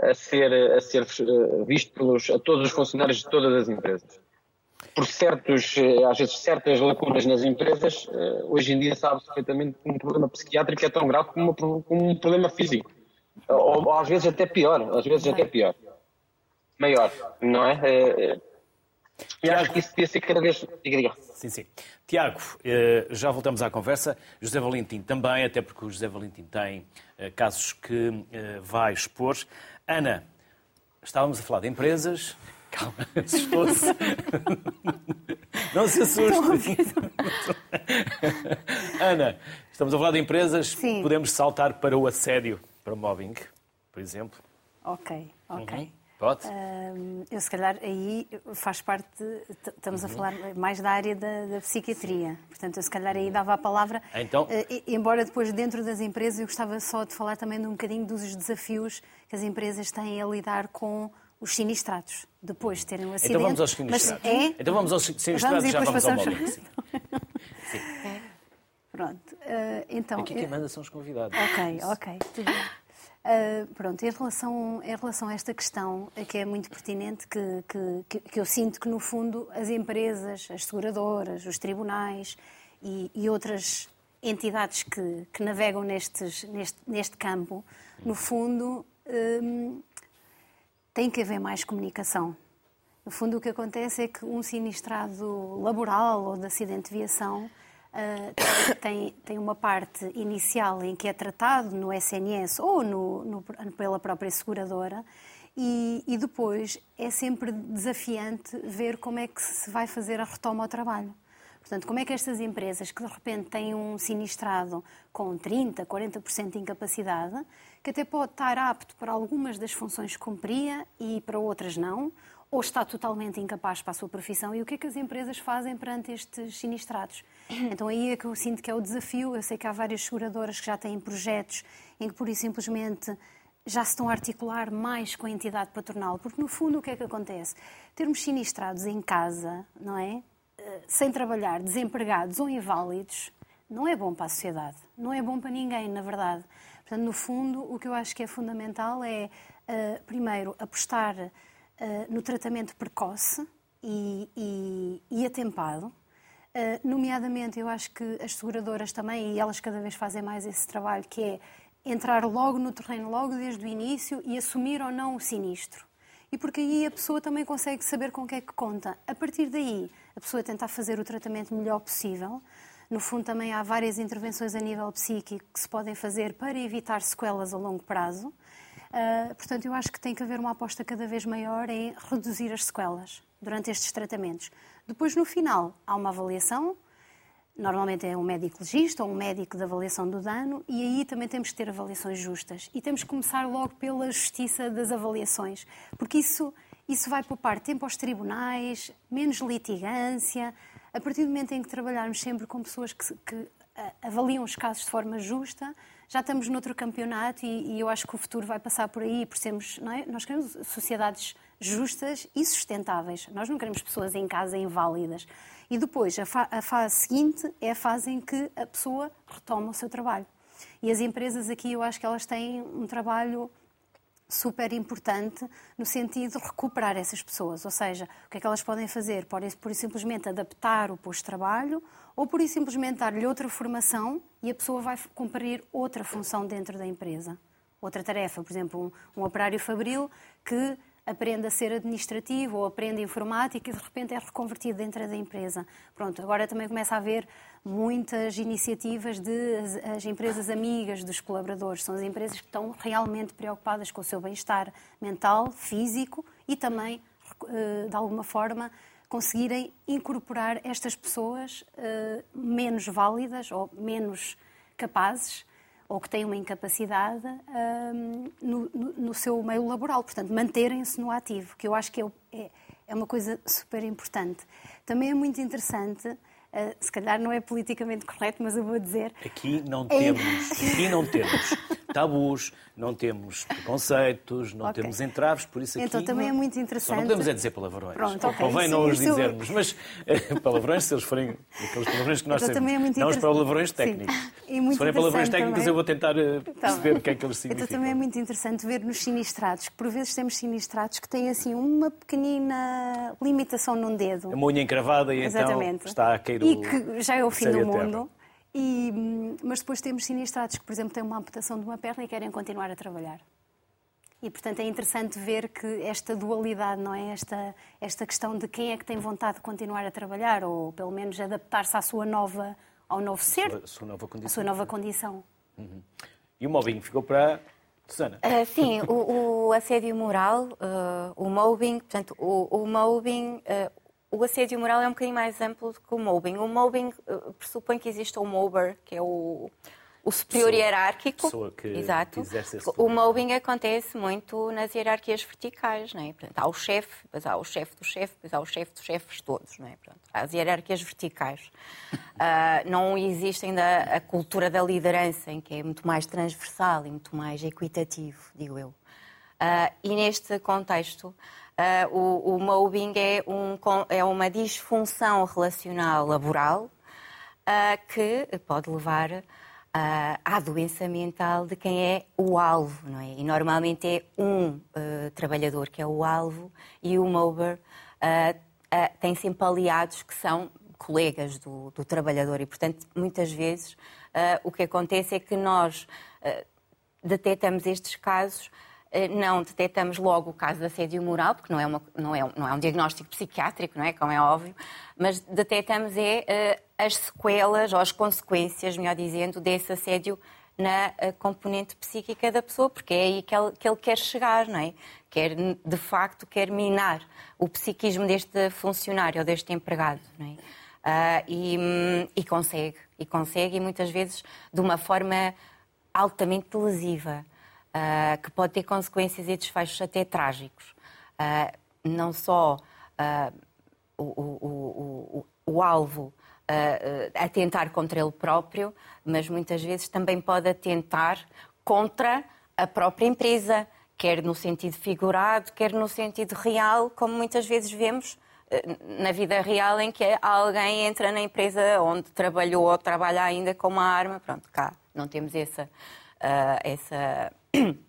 a ser, a ser eh, visto pelos, a todos os funcionários de todas as empresas. Por certos, eh, às vezes, certas lacunas nas empresas, eh, hoje em dia sabe-se perfeitamente que um problema psiquiátrico é tão grave como, um problema físico. Ou, às vezes até pior, às vezes até pior. Maior, não é? e acho que isso devia ser cada vez. Sim, sim. Tiago, já voltamos à conversa. José Valentim também, até porque o José Valentim tem casos que vai expor. Ana, estávamos a falar de empresas. Calma, assustou-se. Não se assuste. Ana, estamos a falar de empresas. Sim. Podemos saltar para o assédio, para o mobbing, por exemplo. Ok, ok. Uhum. Pode? Uh, eu, se calhar, aí faz parte, estamos a falar mais da área da, da, psiquiatria. Portanto, eu, se calhar, aí dava a palavra. Então... Uh, embora depois, dentro das empresas, eu gostava só de falar também de um bocadinho dos desafios que as empresas têm a lidar com os sinistrados, depois de terem um acidente. Então vamos aos sinistrados. Mas é... Então vamos aos sinistrados e já vamos ao mobbing. Sim. Pronto. Uh, então, Aqui quem manda são os convidados. Ok, ok. Tudo bem. Uh, pronto, em relação, em relação a esta questão, que é muito pertinente, que, que, que eu sinto que, no fundo, as empresas, as seguradoras, os tribunais e, e outras entidades que, que navegam nestes, neste, neste campo, no fundo, um, tem que haver mais comunicação. No fundo, o que acontece é que um sinistrado laboral ou de acidente de viação uh, tem, tem uma parte inicial em que é tratado no SNS ou no, no, pela própria seguradora E, e, depois é sempre desafiante ver como é que se vai fazer a retoma ao trabalho. Portanto, como é que estas empresas que de repente têm um sinistrado com 30%, 40% de incapacidade, que até pode estar apto para algumas das funções que cumpria e para outras não, ou está totalmente incapaz para a sua profissão, e o que é que as empresas fazem perante estes sinistrados? Então aí é que eu sinto que é o desafio. Eu sei que há várias seguradoras que já têm projetos em que, por e simplesmente, já se estão a articular mais com a entidade patronal, porque no fundo o que é que acontece? Termos sinistrados em casa, não é? Sem trabalhar, desempregados ou inválidos, não é bom para a sociedade, não é bom para ninguém, na verdade. Portanto, no fundo, o que eu acho que é fundamental é, uh, primeiro, apostar uh, no tratamento precoce e, e, e atempado. Uh, nomeadamente, eu acho que as seguradoras também, e elas cada vez fazem mais esse trabalho, que é entrar logo no terreno, logo desde o início e assumir ou não o sinistro. E porque aí a pessoa também consegue saber com o que é que conta. A partir daí, a pessoa tentar fazer o tratamento melhor possível. No fundo, também há várias intervenções a nível psíquico que se podem fazer para evitar sequelas a longo prazo. Uh, portanto, eu acho que tem que haver uma aposta cada vez maior em reduzir as sequelas durante estes tratamentos. Depois, no final, há uma avaliação Normalmente é um médico legista ou um médico de avaliação do dano, e aí também temos que ter avaliações justas. E temos que começar logo pela justiça das avaliações, porque isso, isso vai poupar tempo aos tribunais, menos litigância. A partir do momento em que trabalharmos sempre com pessoas que, que avaliam os casos de forma justa, já estamos noutro campeonato e, e, eu acho que o futuro vai passar por aí, por sermos, é? nós queremos sociedades justas e sustentáveis. Nós não queremos pessoas em casa inválidas. E depois, a, fa a fase seguinte é a fase em que a pessoa retoma o seu trabalho. E as empresas aqui, eu acho que elas têm um trabalho super importante no sentido de recuperar essas pessoas. Ou seja, o que é que elas podem fazer? Podem, por simplesmente, adaptar o posto de trabalho ou, por simplesmente, dar-lhe outra formação e a pessoa vai cumprir outra função dentro da empresa. Outra tarefa, por exemplo, um, um operário fabril que aprende a ser administrativo ou aprende informática e de repente é reconvertido dentro da empresa. Pronto, agora também começa a haver muitas iniciativas de as, as empresas amigas dos colaboradores. São as empresas que estão realmente preocupadas com o seu bem-estar mental, físico e também, eh, de alguma forma, conseguirem incorporar estas pessoas eh, menos válidas ou menos capazes ou que têm uma incapacidade um, no, no, no, seu meio laboral. Portanto, manterem-se no ativo, que eu acho que é, é, é uma coisa super importante. Também é muito interessante Uh, se calhar não é politicamente correto, mas eu vou dizer. Aqui não é temos, aqui não temos tabus, não temos preconceitos, não okay. temos entraves, por isso aqui. Então também não, é muito interessante. Só não podemos é dizer palavrões. Pronto, ok. Convém não os dizermos, mas uh, palavrões, se eles forem aqueles palavrões que nós então, sabemos, é não os palavrões técnicos. se forem palavrões técnicos, também. eu vou tentar uh, perceber o que é que eles significam. Então também é muito interessante ver nos sinistrados, que por vezes temos sinistrados que têm assim uma pequenina limitação num dedo. A unha encravada e então Exatamente. então está a cair e que já é o fim do mundo. E, mas depois temos sinistrados que, por exemplo, têm uma amputação de uma perna e querem continuar a trabalhar. E, portanto, é interessante ver que esta dualidade, não é? Esta, esta questão de quem é que tem vontade de continuar a trabalhar ou, pelo menos, adaptar-se à sua nova, ao novo ser, a sua nova condição. sua nova condição. Uhum. E o mobbing ficou para Susana? Uh, sim, o, o, assédio moral, uh, o mobbing, portanto, o, o mobbing, uh, o assédio moral é um bocadinho mais amplo do que o mobbing. O mobbing uh, pressupõe que existe o mobber, que é o, o superior pessoa, hierárquico. Pessoa que Exato. o mobbing acontece muito nas hierarquias verticais, não é? Portanto, há o chefe, depois há o chefe do chefe, depois há o chefe dos chefes todos, não é? Portanto, há as hierarquias verticais. Uh, não existe ainda a cultura da liderança, em que é muito mais transversal e muito mais equitativo, digo eu. Uh, e neste contexto, Uh, o, o, mobbing é, um, é, uma disfunção relacional laboral uh, que pode levar uh, à doença mental de quem é o alvo, não é? E normalmente é um trabalhador que é o alvo e o mobber tem sempre aliados que são colegas do, do trabalhador e, portanto, muitas vezes o que acontece é que nós detectamos estes casos não detectamos logo o caso de assédio moral, porque não é, uma, não é, não é um diagnóstico psiquiátrico, não é? Como é óbvio, mas detectamos é, eh, as sequelas ou as consequências, melhor dizendo, desse assédio na componente psíquica da pessoa, porque é aí que ele, que ele quer chegar, não é? Quer, de facto, quer minar o psiquismo deste funcionário ou deste empregado, não é? Uh, e, e, consegue, e consegue, e muitas vezes de uma forma altamente lesiva, uh, que pode ter consequências e desfechos até trágicos. Uh, não só o, o, o, o, alvo atentar contra ele próprio, mas muitas vezes também pode atentar contra a própria empresa, quer no sentido figurado, quer no sentido real, como muitas vezes vemos na vida real em que alguém entra na empresa onde trabalhou ou trabalha ainda com uma arma. Pronto, cá não temos essa, uh, essa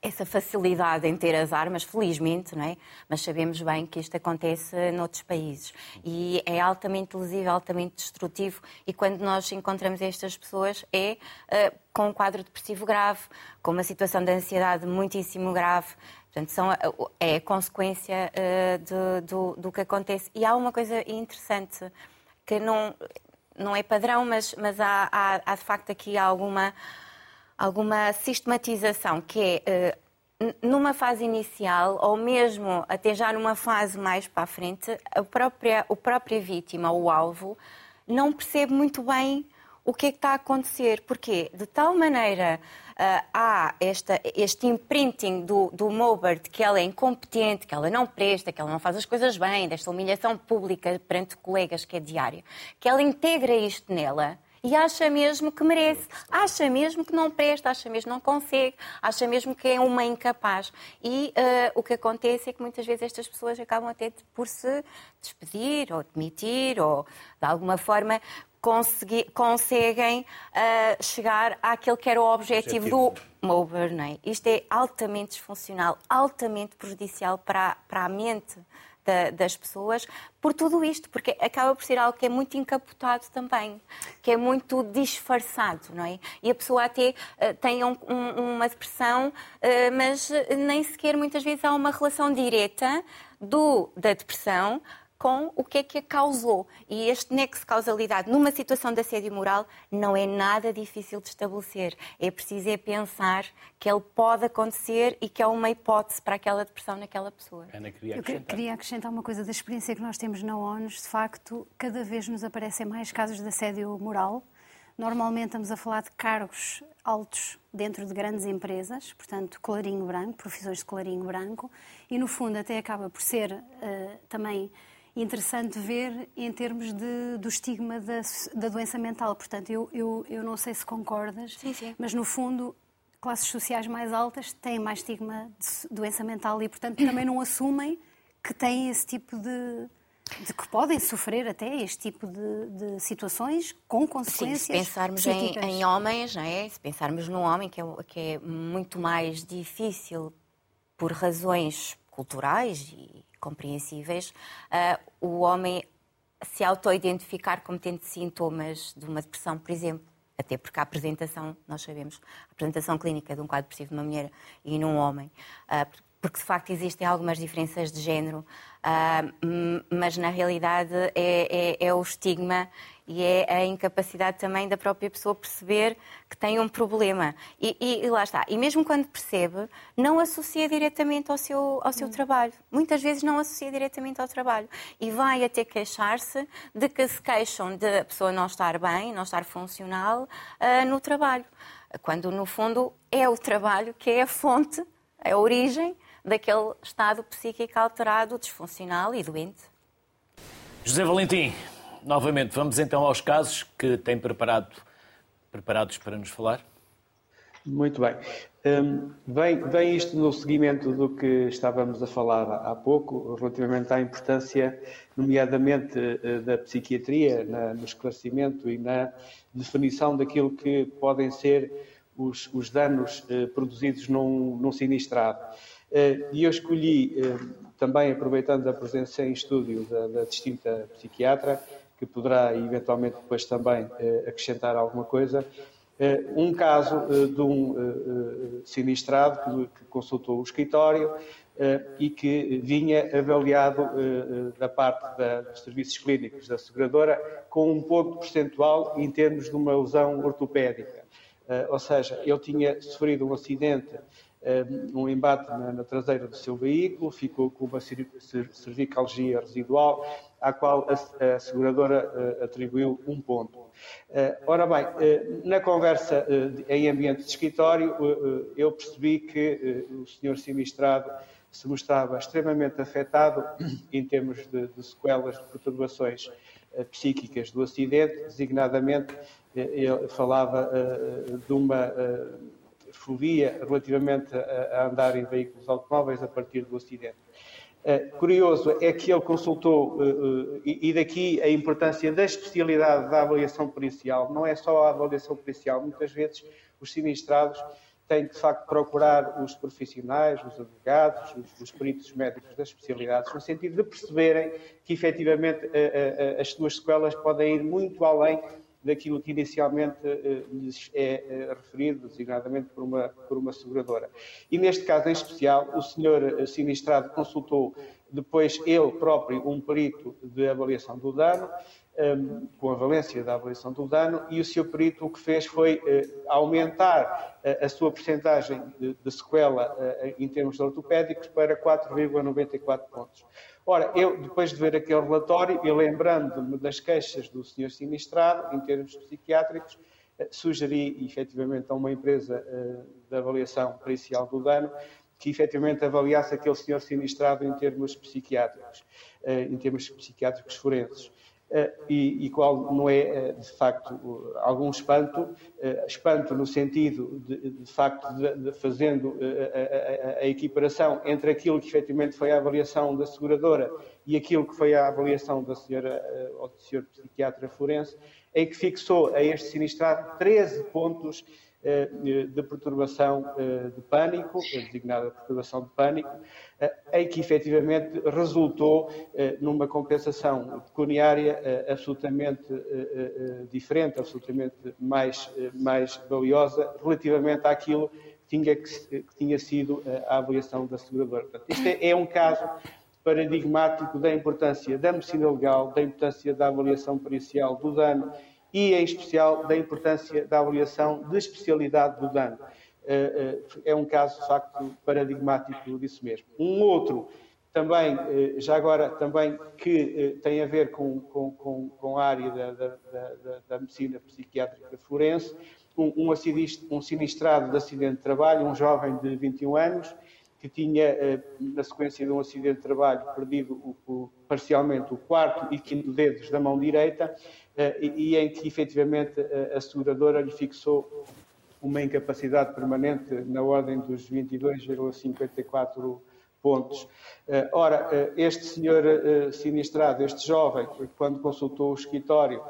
essa facilidade em ter as armas, felizmente, não é? Mas sabemos bem que isto acontece noutros países. E é altamente lesivo, altamente destrutivo. E quando nós encontramos estas pessoas, é uh, com um quadro depressivo grave, com uma situação de ansiedade muitíssimo grave. Portanto, são, é a consequência uh, do, do que acontece. E há uma coisa interessante que não, não é padrão, mas, mas há, há, há de facto aqui alguma alguma sistematização, que é uh, numa fase inicial ou mesmo até já numa fase mais para a frente, a própria, a própria vítima, o alvo, não percebe muito bem o que é que está a acontecer. Porquê? De tal maneira uh, há esta, este imprinting do, do Mobert que ela é incompetente, que ela não presta, que ela não faz as coisas bem, desta humilhação pública perante colegas que é diária, que ela integra isto nela e acha mesmo que merece, acha mesmo que não presta, acha mesmo que não consegue, acha mesmo que é uma incapaz. E uh, o que acontece é que muitas vezes estas pessoas acabam até por se despedir ou demitir ou de alguma forma conseguem uh, chegar àquele que era o objetivo, objetivo. do mover. É? Isto é altamente disfuncional, altamente prejudicial para, para a mente da, das pessoas por tudo isto, porque acaba por ser algo que é muito encapotado também, que é muito disfarçado, não é? E a pessoa até uh, tem um, um, uma depressão, uh, mas nem sequer muitas vezes há uma relação direta do, da depressão com o que é que a causou. E este nexo de causalidade numa situação de assédio moral não é nada difícil de estabelecer. É preciso é pensar que ele pode acontecer e que é uma hipótese para aquela depressão naquela pessoa. Ana, queria acrescentar. Eu queria acrescentar uma coisa da experiência que nós temos na ONU. De facto, cada vez nos aparecem mais casos de assédio moral. Normalmente estamos a falar de cargos altos dentro de grandes empresas, portanto, colarinho branco, profissões de colarinho branco, e no fundo até acaba por ser uh, também interessante ver em termos de, do estigma da, da doença mental. Portanto, eu, eu, eu não sei se concordas, sim, sim. mas no fundo classes sociais mais altas têm mais estigma de doença mental e, portanto, também não assumem que têm esse tipo de, de que podem sofrer até este tipo de, de situações com consequências. Sim, se pensarmos em, em, homens, não é? se pensarmos num homem que é, que é muito mais difícil por razões culturais e compreensíveis, uh, o homem se auto-identificar como tendo sintomas de uma depressão, por exemplo, até porque a apresentação, nós sabemos, a apresentação clínica de um quadro depressivo numa mulher e num homem, uh, porque de facto existem algumas diferenças de género, uh, mas na realidade é, é, é o estigma e é a incapacidade também da própria pessoa perceber que tem um problema. E, e, e lá está. E mesmo quando percebe, não associa diretamente ao seu, ao seu hum. trabalho. Muitas vezes não associa diretamente ao trabalho. E vai até queixar-se de que se queixam de a pessoa não estar bem, não estar funcional uh, no trabalho. Quando, no fundo, é o trabalho que é a fonte, a origem daquele estado psíquico alterado, disfuncional e doente. José Valentim, novamente, vamos então aos casos que tem preparado, preparados para nos falar. Muito bem. Um, vem, vem isto no seguimento do que estávamos a falar há pouco, relativamente à importância, nomeadamente, eh, da psiquiatria na, no esclarecimento e na definição daquilo que podem ser os, os danos eh, produzidos num, num sinistrado. Eh, e eu escolhi, eh, também aproveitando a presença em estúdio da, da distinta psiquiatra, que poderá eventualmente depois também eh, acrescentar alguma coisa, um caso de um sinistrado que consultou o escritório e que vinha avaliado da parte dos serviços clínicos da seguradora com um ponto percentual em termos de uma lesão ortopédica. ou seja, ele tinha sofrido um acidente um embate na, na, traseira do seu veículo, ficou com uma cervicalgia residual, à qual a, a seguradora uh, atribuiu um ponto. Uh, ora bem, uh, na conversa em ambiente de escritório, eu percebi que o senhor sinistrado se mostrava extremamente afetado em termos de, de sequelas, de perturbações psíquicas do acidente, designadamente ele falava de uma fobia relativamente a, a andar em veículos automóveis a partir do acidente. Uh, curioso é que ele consultou, uh, uh, e, e, daqui a importância da especialidade da avaliação policial, não é só a avaliação policial, muitas vezes os sinistrados têm de facto procurar os profissionais, os advogados, os, os peritos médicos das especialidades, no sentido de perceberem que efetivamente as suas sequelas podem ir muito além daquilo que inicialmente eh, lhes é eh, referido, designadamente por uma, por uma seguradora. E neste caso em especial, o senhor eh, sinistrado consultou depois ele próprio um perito de avaliação do dano, um, com a valência da avaliação do dano, e o seu perito o que fez foi aumentar a sua percentagem de, sequela em termos ortopédicos para 4,94 pontos. Ora, eu, depois de ver aquele relatório e lembrando-me das queixas do senhor sinistrado, em termos psiquiátricos, eh, sugeri efetivamente a uma empresa uh, de avaliação pericial do dano que efetivamente avaliasse aquele senhor sinistrado em termos psiquiátricos, uh, em termos psiquiátricos forenses. Eh, e, e, qual não é, eh, de facto, algum espanto, eh, espanto no sentido de, de facto, de, de fazendo a, a, a, equiparação entre aquilo que efetivamente foi a avaliação da seguradora e aquilo que foi a avaliação da senhora ou do senhor psiquiatra forense, em que fixou a este sinistrado 13 pontos de perturbação eh, de pânico, designada perturbação de pânico, eh, em que efetivamente resultou numa compensação pecuniária absolutamente diferente, absolutamente mais, mais valiosa relativamente àquilo que tinha, que tinha sido a avaliação da seguradora. Portanto, isto é, é um caso paradigmático da importância da medicina legal, da importância da avaliação pericial do dano e, em especial, da importância da avaliação de especialidade do dano. Eh, eh, é um caso, de facto, paradigmático disso mesmo. Um outro, também, eh, já agora, também que tem a ver com, com, com a área da, da, da, da medicina psiquiátrica forense, um, um, sinistrado de acidente de trabalho, um jovem de 21 anos, que tinha, na sequência de um acidente de trabalho, perdido o, o, parcialmente o quarto e quinto dedos da mão direita e em que efetivamente a seguradora lhe fixou uma incapacidade permanente na ordem dos 22,54 pontos. Eh, ora, eh, este senhor sinistrado, este jovem, quando consultou o escritório,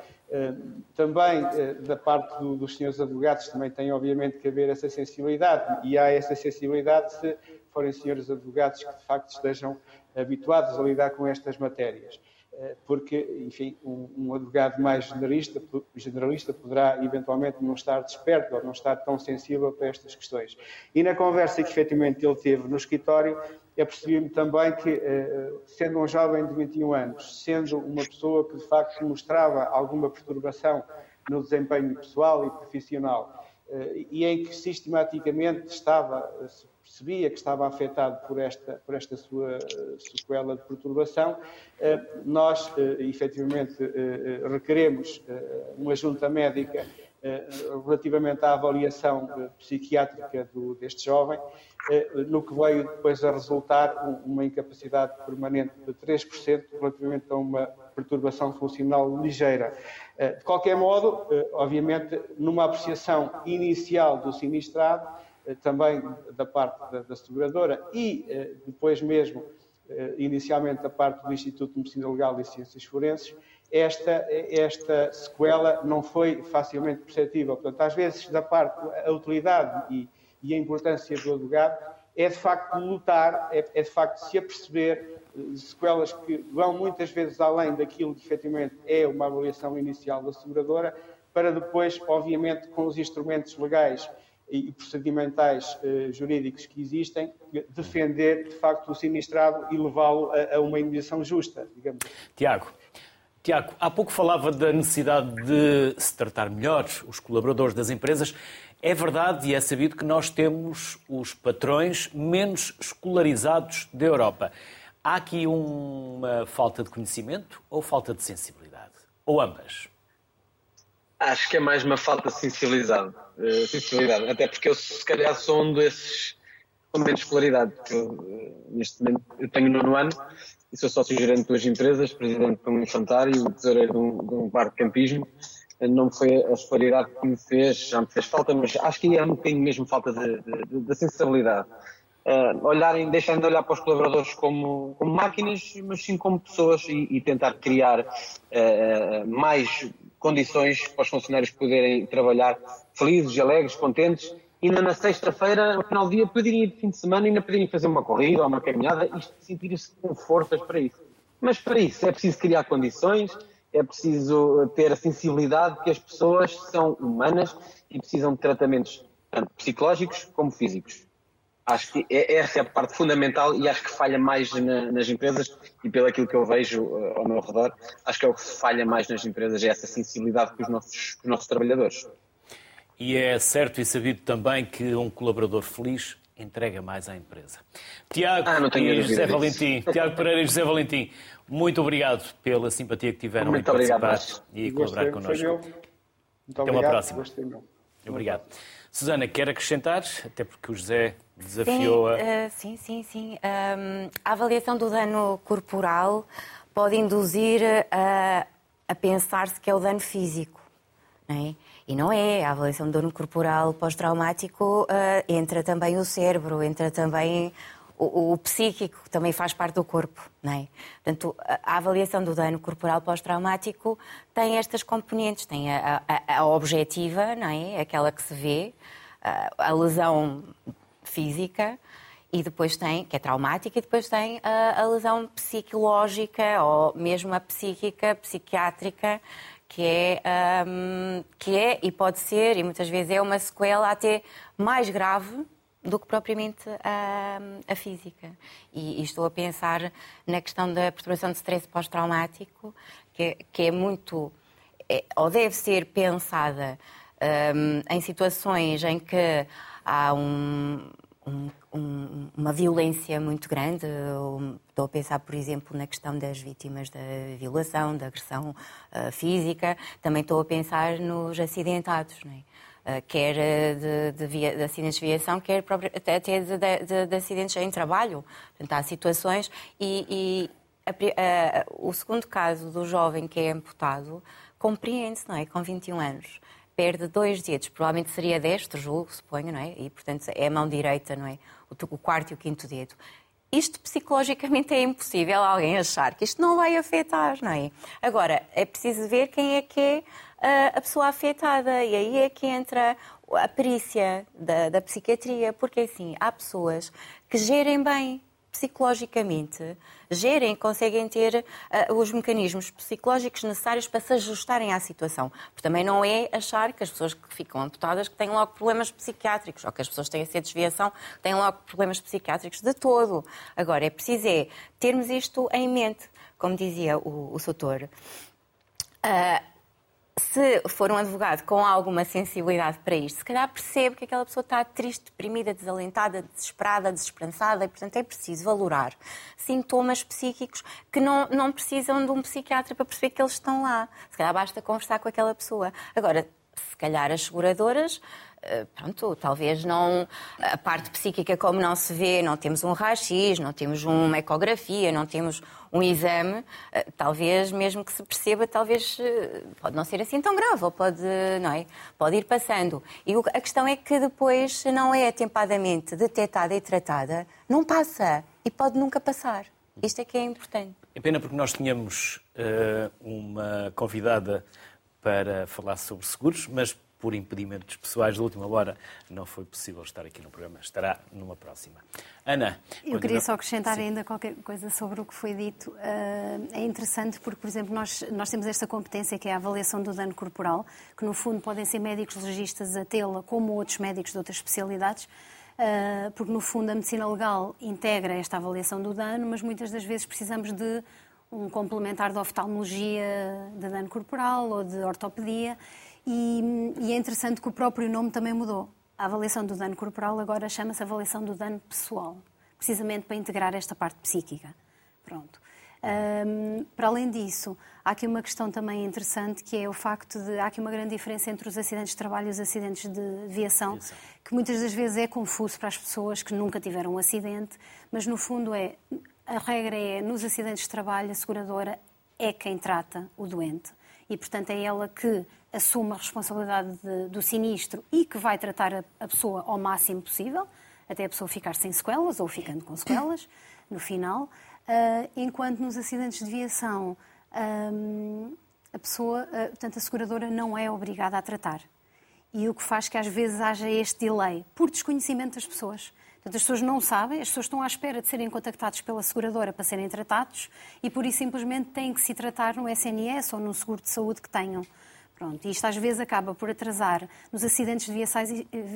também da parte dos senhores advogados, também tem obviamente que haver essa sensibilidade, e há essa sensibilidade se forem senhores advogados que de facto estejam habituados a lidar com estas matérias. Eh, porque, enfim, um, advogado mais generalista, generalista poderá eventualmente não estar desperto ou não estar tão sensível para estas questões. E na conversa que efetivamente ele teve no escritório, apercebi-me também que, eh, sendo um jovem de 21 anos, sendo uma pessoa que de facto mostrava alguma perturbação no desempenho pessoal e profissional, eh, e em que sistematicamente estava percebia que estava afetado por esta, por esta sua eh, sequela de perturbação, eh, nós eh, efetivamente requeremos uma junta médica relativamente à avaliação psiquiátrica do, deste jovem, no que veio depois a resultar uma incapacidade permanente de 3% relativamente a uma perturbação funcional ligeira. De qualquer modo, obviamente, numa apreciação inicial do sinistrado, também da parte da, da seguradora e eh, depois mesmo, eh, inicialmente, da parte do Instituto de Medicina Legal e Ciências Forenses, esta, esta sequela não foi facilmente perceptível. Portanto, às vezes, da parte, a utilidade e, e a importância do advogado é de facto lutar, é, é de facto se aperceber sequelas que vão muitas vezes além daquilo que efetivamente é uma avaliação inicial da seguradora, para depois, obviamente, com os instrumentos legais e procedimentais uh, jurídicos que existem, defender de facto o sinistrado e levá-lo a, uma indenização justa, digamos. Tiago, Tiago, há pouco falava da necessidade de se tratar melhor os colaboradores das empresas. É verdade e é sabido que nós temos os patrões menos escolarizados da Europa. Há aqui uma falta de conhecimento ou falta de sensibilidade? Ou ambas? Acho que é mais uma falta de sensibilidade. Uh, sensibilidade. Até porque eu, se calhar, sou um desses com menos escolaridade. Eu, neste momento, eu tenho nono ano e sou sócio-gerente de duas empresas, presidente de um infantário e tesoureiro de um, de um parque de campismo. Não me foi a escolaridade que me fez, já me fez falta, mas acho que é um bocadinho mesmo falta de, de, de sensibilidade. Uh, olharem, deixarem de olhar para os colaboradores como, como máquinas, mas sim como pessoas e, e tentar criar uh, mais condições para os funcionários poderem trabalhar felizes, alegres, contentes ainda na sexta-feira, no final do dia, poderem ir de fim de semana e ainda poderem fazer uma corrida ou uma caminhada e sentir-se com forças para isso. Mas para isso é preciso criar condições, é preciso ter a sensibilidade que as pessoas são humanas e precisam de tratamentos tanto psicológicos como físicos. Acho que é, essa é a parte fundamental e acho que falha mais na, nas empresas e pelo aquilo que eu vejo uh, ao meu redor, acho que é o que falha mais nas empresas, é essa sensibilidade com os nossos, com os nossos trabalhadores. E é certo e sabido também que um colaborador feliz entrega mais à empresa. Tiago ah, e José Valentim, Tiago Pereira e José Valentim, muito obrigado pela simpatia que tiveram muito em participar obrigado, e colaborar connosco. Muito Até uma próxima. Obrigado. Susana, quer acrescentar? Até porque o José desafiou a. Uh, sim, sim, sim. Um, a avaliação do dano corporal pode induzir a, a pensar-se que é o dano físico. Não é? E não é. A avaliação de dano corporal pós-traumático uh, entra também o cérebro, entra também o, o, psíquico, também faz parte do corpo. Não é? Portanto, a, avaliação do dano corporal pós-traumático tem estas componentes. Tem a, a, a, objetiva, não é? aquela que se vê, a, lesão física, e depois tem, que é traumática, e depois tem a, a, lesão psicológica ou mesmo a psíquica, psiquiátrica, que é, um, que é e pode ser, e muitas vezes é uma sequela até mais grave do que propriamente a, a física. E, e, estou a pensar na questão da perturbação de stress pós-traumático, que, que, é muito, é, ou deve ser pensada um, em situações em que há um, um, um, uma violência muito grande. Estou a pensar, por exemplo, na questão das vítimas da violação, da agressão uh, física. Também estou a pensar nos acidentados, é? uh, quer de, de, via, de, acidentes de viação, quer até de, de, acidentes em trabalho. Portanto, há situações e, e a, a, o segundo caso do jovem que é amputado compreende-se, não é? Com 21 anos perde dois dedos, provavelmente seria destro, julgo, suponho, não é? E, portanto, é a mão direita, não é? O quarto e o quinto dedo. Isto psicologicamente é impossível alguém achar que isto não vai afetar, não é? Agora, é preciso ver quem é que é ah, a pessoa afetada e aí é que entra a perícia da, da psiquiatria, porque assim, há pessoas que gerem bem psicologicamente gerem, conseguem ter uh, os mecanismos psicológicos necessários para se ajustarem à situação. Porque também não é achar que as pessoas que ficam amputadas que têm logo problemas psiquiátricos, ou que as pessoas que têm essa desviação têm logo problemas psiquiátricos de todo. Agora, é preciso é termos isto em mente, como dizia o, o Soutor. Uh, se for um advogado com alguma sensibilidade para isto, se calhar percebe que aquela pessoa está triste, deprimida, desalentada, desesperada, desesperançada e, portanto, é preciso valorar sintomas psíquicos que não, não precisam de um psiquiatra para perceber que eles estão lá. Se calhar basta conversar com aquela pessoa. Agora, se calhar as seguradoras pronto, talvez não a parte psíquica como não se vê, não temos um raio-x, não temos uma ecografia, não temos um exame, eh, talvez mesmo que se perceba, talvez eh, pode não ser assim tão grave, ou pode, não é? pode ir passando. E a questão é que depois, se não é atempadamente detectada e tratada, não passa e pode nunca passar. Isto é que é importante. É pena porque nós tínhamos uh, uma convidada para falar sobre seguros, mas por impedimentos pessoais de última hora, não foi possível estar aqui no programa. Estará numa próxima. Ana. Eu continua... queria só acrescentar Sim. ainda qualquer coisa sobre o que foi dito. Uh, é interessante porque, por exemplo, nós, nós temos esta competência que é a avaliação do dano corporal, que no fundo podem ser médicos legistas a tê-la, como outros médicos de outras especialidades. Uh, porque no fundo a medicina legal integra esta avaliação do dano, mas muitas das vezes precisamos de um complementar de oftalmologia de dano corporal ou de ortopedia E, e é interessante que o próprio nome também mudou. A avaliação do dano corporal agora chama-se avaliação do dano pessoal, precisamente para integrar esta parte psíquica. Pronto. Um, para além disso, há aqui uma questão também interessante que é o facto de há aqui uma grande diferença entre os acidentes de trabalho e os acidentes de viação, que muitas das vezes é confuso para as pessoas que nunca tiveram um acidente, mas no fundo é a regra é nos acidentes de trabalho a seguradora é quem trata o doente e portanto é ela que assume a responsabilidade de, do sinistro e que vai tratar a, a pessoa ao máximo possível, até a pessoa ficar sem sequelas ou ficando com sequelas no final. Uh, enquanto nos acidentes de viação um, a pessoa, uh, portanto, a seguradora não é obrigada a tratar. E o que faz que às vezes haja este delay, por desconhecimento das pessoas. Portanto, as pessoas não sabem, as pessoas estão à espera de serem contactados pela seguradora para serem tratados e por isso simplesmente têm que se tratar no SNS ou no seguro de saúde que tenham. Pronto, isto às vezes acaba por atrasar nos acidentes de, viações,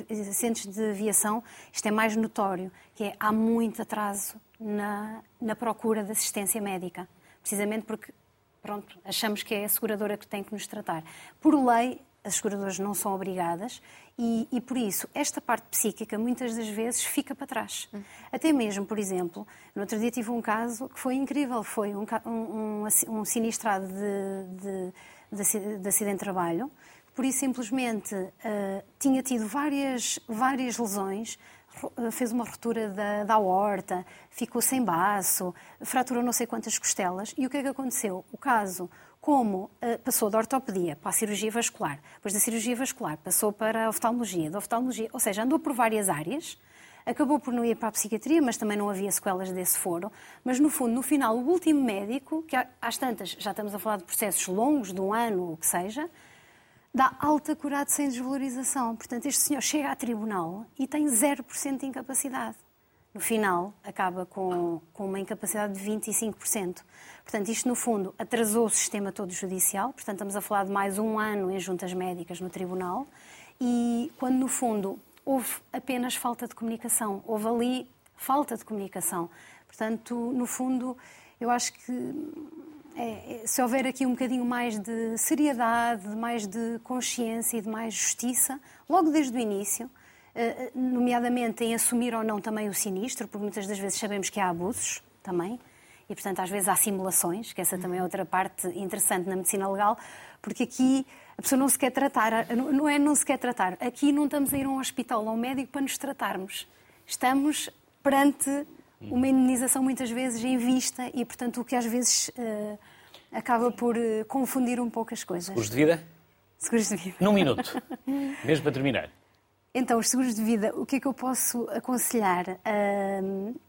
acidentes de viação, isto é mais notório, que é há muito atraso na, na procura de assistência médica, precisamente porque pronto, achamos que é a seguradora que tem que nos tratar. Por lei, as seguradoras não são obrigadas e, e, por isso esta parte psíquica muitas das vezes fica para trás. Até mesmo, por exemplo, no outro dia tive um caso que foi incrível, foi um, um, um sinistrado de, de de, de acidente de trabalho, por isso simplesmente uh, tinha tido várias, várias lesões, uh, fez uma ruptura da, da aorta, ficou sem baço, fraturou não sei quantas costelas. E o que é que aconteceu? O caso, como uh, passou da ortopedia para a cirurgia vascular, depois da cirurgia vascular passou para a oftalmologia, da oftalmologia, ou seja, andou por várias áreas, acabou por não ir para a psiquiatria, mas também não havia sequelas desse foro. Mas, no fundo, no final, o último médico, que às tantas já estamos a falar de processos longos, de um ano o que seja, dá alta curada sem desvalorização. Portanto, este senhor chega a tribunal e tem 0% de incapacidade. No final, acaba com, com uma incapacidade de 25%. Portanto, isto, no fundo, atrasou o sistema todo judicial. Portanto, estamos a falar de mais um ano em juntas médicas no tribunal. E quando, no fundo, houve apenas falta de comunicação, houve ali falta de comunicação. Portanto, no fundo, eu acho que é, é, se houver aqui um bocadinho mais de seriedade, mais de consciência e de mais justiça, logo desde o início, eh, nomeadamente em assumir ou não também o sinistro, porque muitas das vezes sabemos que há abusos também, e portanto às vezes há simulações, que essa também é outra parte interessante na medicina legal, porque aqui a pessoa não se quer tratar, não é não se quer tratar. Aqui não estamos a ir a um hospital ou a um médico para nos tratarmos. Estamos perante uma indenização muitas vezes em vista e, portanto, o que às vezes uh, acaba por uh, confundir um pouco as coisas. Seguros de vida? Seguros de vida. Num minuto, mesmo para terminar. Então, os seguros de vida, o que é que eu posso aconselhar? Uh,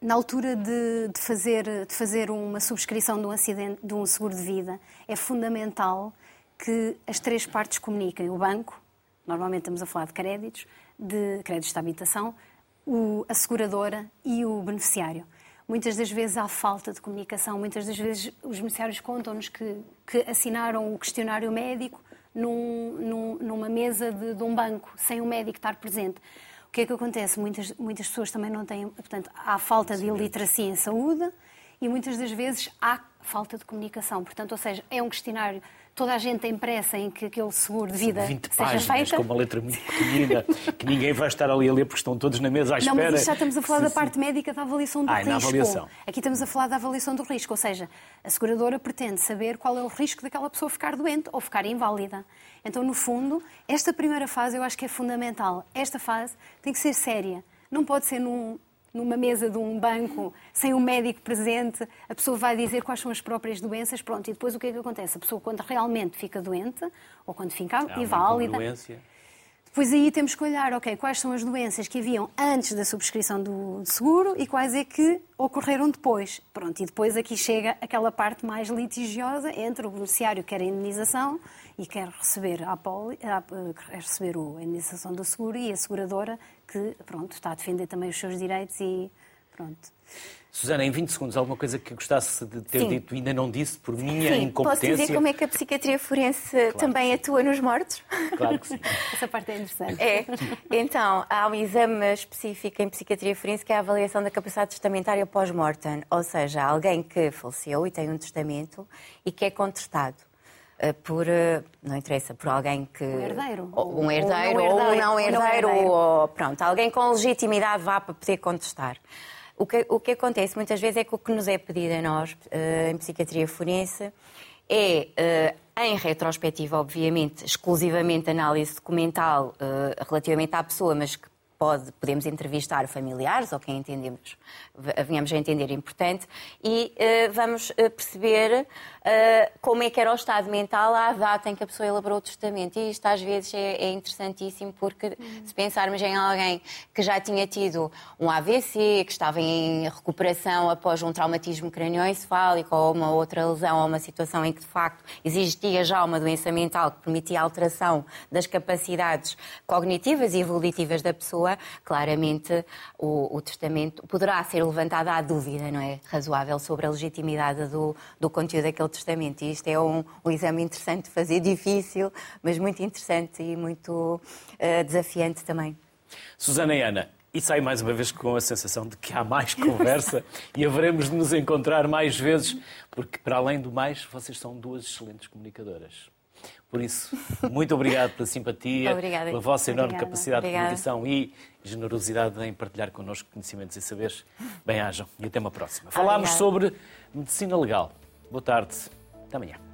na altura de, de, fazer, de fazer uma subscrição de um, acidente, de um seguro de vida, é fundamental que as três partes comuniquem. O banco, normalmente estamos a falar de créditos, de créditos de habitação, o, a seguradora e o beneficiário. Muitas das vezes há falta de comunicação, muitas das vezes os beneficiários contam-nos que, que, assinaram o questionário médico num, num, numa mesa de, de, um banco, sem o médico estar presente. O que é que acontece? Muitas, muitas pessoas também não têm, portanto, há falta de iliteracia em saúde e muitas das vezes há falta de comunicação. Portanto, ou seja, é um questionário toda a gente tem pressa em que aquele seguro de vida 20 seja páginas, feita. com uma letra muito pequenina, que ninguém vai estar ali a ler porque estão todos na mesa à espera. Não, mas já estamos a falar da parte médica da avaliação do ah, risco. Na avaliação. Aqui estamos a falar da avaliação do risco, ou seja, a seguradora pretende saber qual é o risco daquela pessoa ficar doente ou ficar inválida. Então, no fundo, esta primeira fase eu acho que é fundamental. Esta fase tem que ser séria. Não pode ser num, numa mesa de um banco, sem um médico presente, a pessoa vai dizer quais são as próprias doenças, pronto, e depois o que é que acontece? A pessoa, quando realmente fica doente, ou quando fica inválida. Depois aí temos que olhar, ok, quais são as doenças que haviam antes da subscrição do seguro e quais é que ocorreram depois. Pronto, e depois aqui chega aquela parte mais litigiosa entre o beneficiário que quer a indenização e quer receber a, poli, a, quer receber a indenização do seguro e a seguradora que, pronto, está a defender também os seus direitos e pronto. Susana, em 20 segundos, alguma coisa que gostasse de ter Sim. dito e ainda não disse por minha sim. incompetência? Posso dizer como é que a psiquiatria forense claro também atua nos mortos? Claro que sim. Essa parte é interessante. É. Então, há um exame específico em psiquiatria forense que é a avaliação da capacidade testamentária pós-mortem, ou seja, alguém que faleceu e tem um testamento e que é contestado. Uh, por, não interessa, por alguém que... Um herdeiro. Ou, um herdeiro, ou, ou não herdeiro, ou, ou pronto, alguém com legitimidade vá para poder contestar. O que, o que acontece muitas vezes é que o que nos é pedido a nós, em psiquiatria forense, é, em retrospectiva, obviamente, exclusivamente análise documental relativamente à pessoa, mas que pode, podemos entrevistar familiares ou quem entendemos, venhamos a entender importante, e uh, vamos uh, perceber uh, como é que era o estado mental à data em que a pessoa elaborou o testamento. E isto às vezes é, é interessantíssimo porque uhum. se pensarmos em alguém que já tinha tido um AVC, que estava em recuperação após um traumatismo cranioencefálico ou uma outra lesão ou uma situação em que de facto existia já uma doença mental que permitia a alteração das capacidades cognitivas e evolutivas da pessoa, claramente o, o testamento poderá ser levantada a dúvida, não é? Razoável sobre a legitimidade do, do conteúdo daquele testamento. E isto é um, um exame interessante de fazer, difícil, mas muito interessante e muito uh, desafiante também. Susana e Ana, e saio mais uma vez com a sensação de que há mais conversa e haveremos de nos encontrar mais vezes, porque, para além do mais, vocês são duas excelentes comunicadoras. Por isso, muito obrigado pela simpatia, Obrigada. pela vossa enorme Obrigada. capacidade Obrigada. de comunicação e generosidade em partilhar connosco conhecimentos e saberes. Bem-ajam e até uma próxima. Falámos sobre medicina legal. Boa tarde. Até amanhã.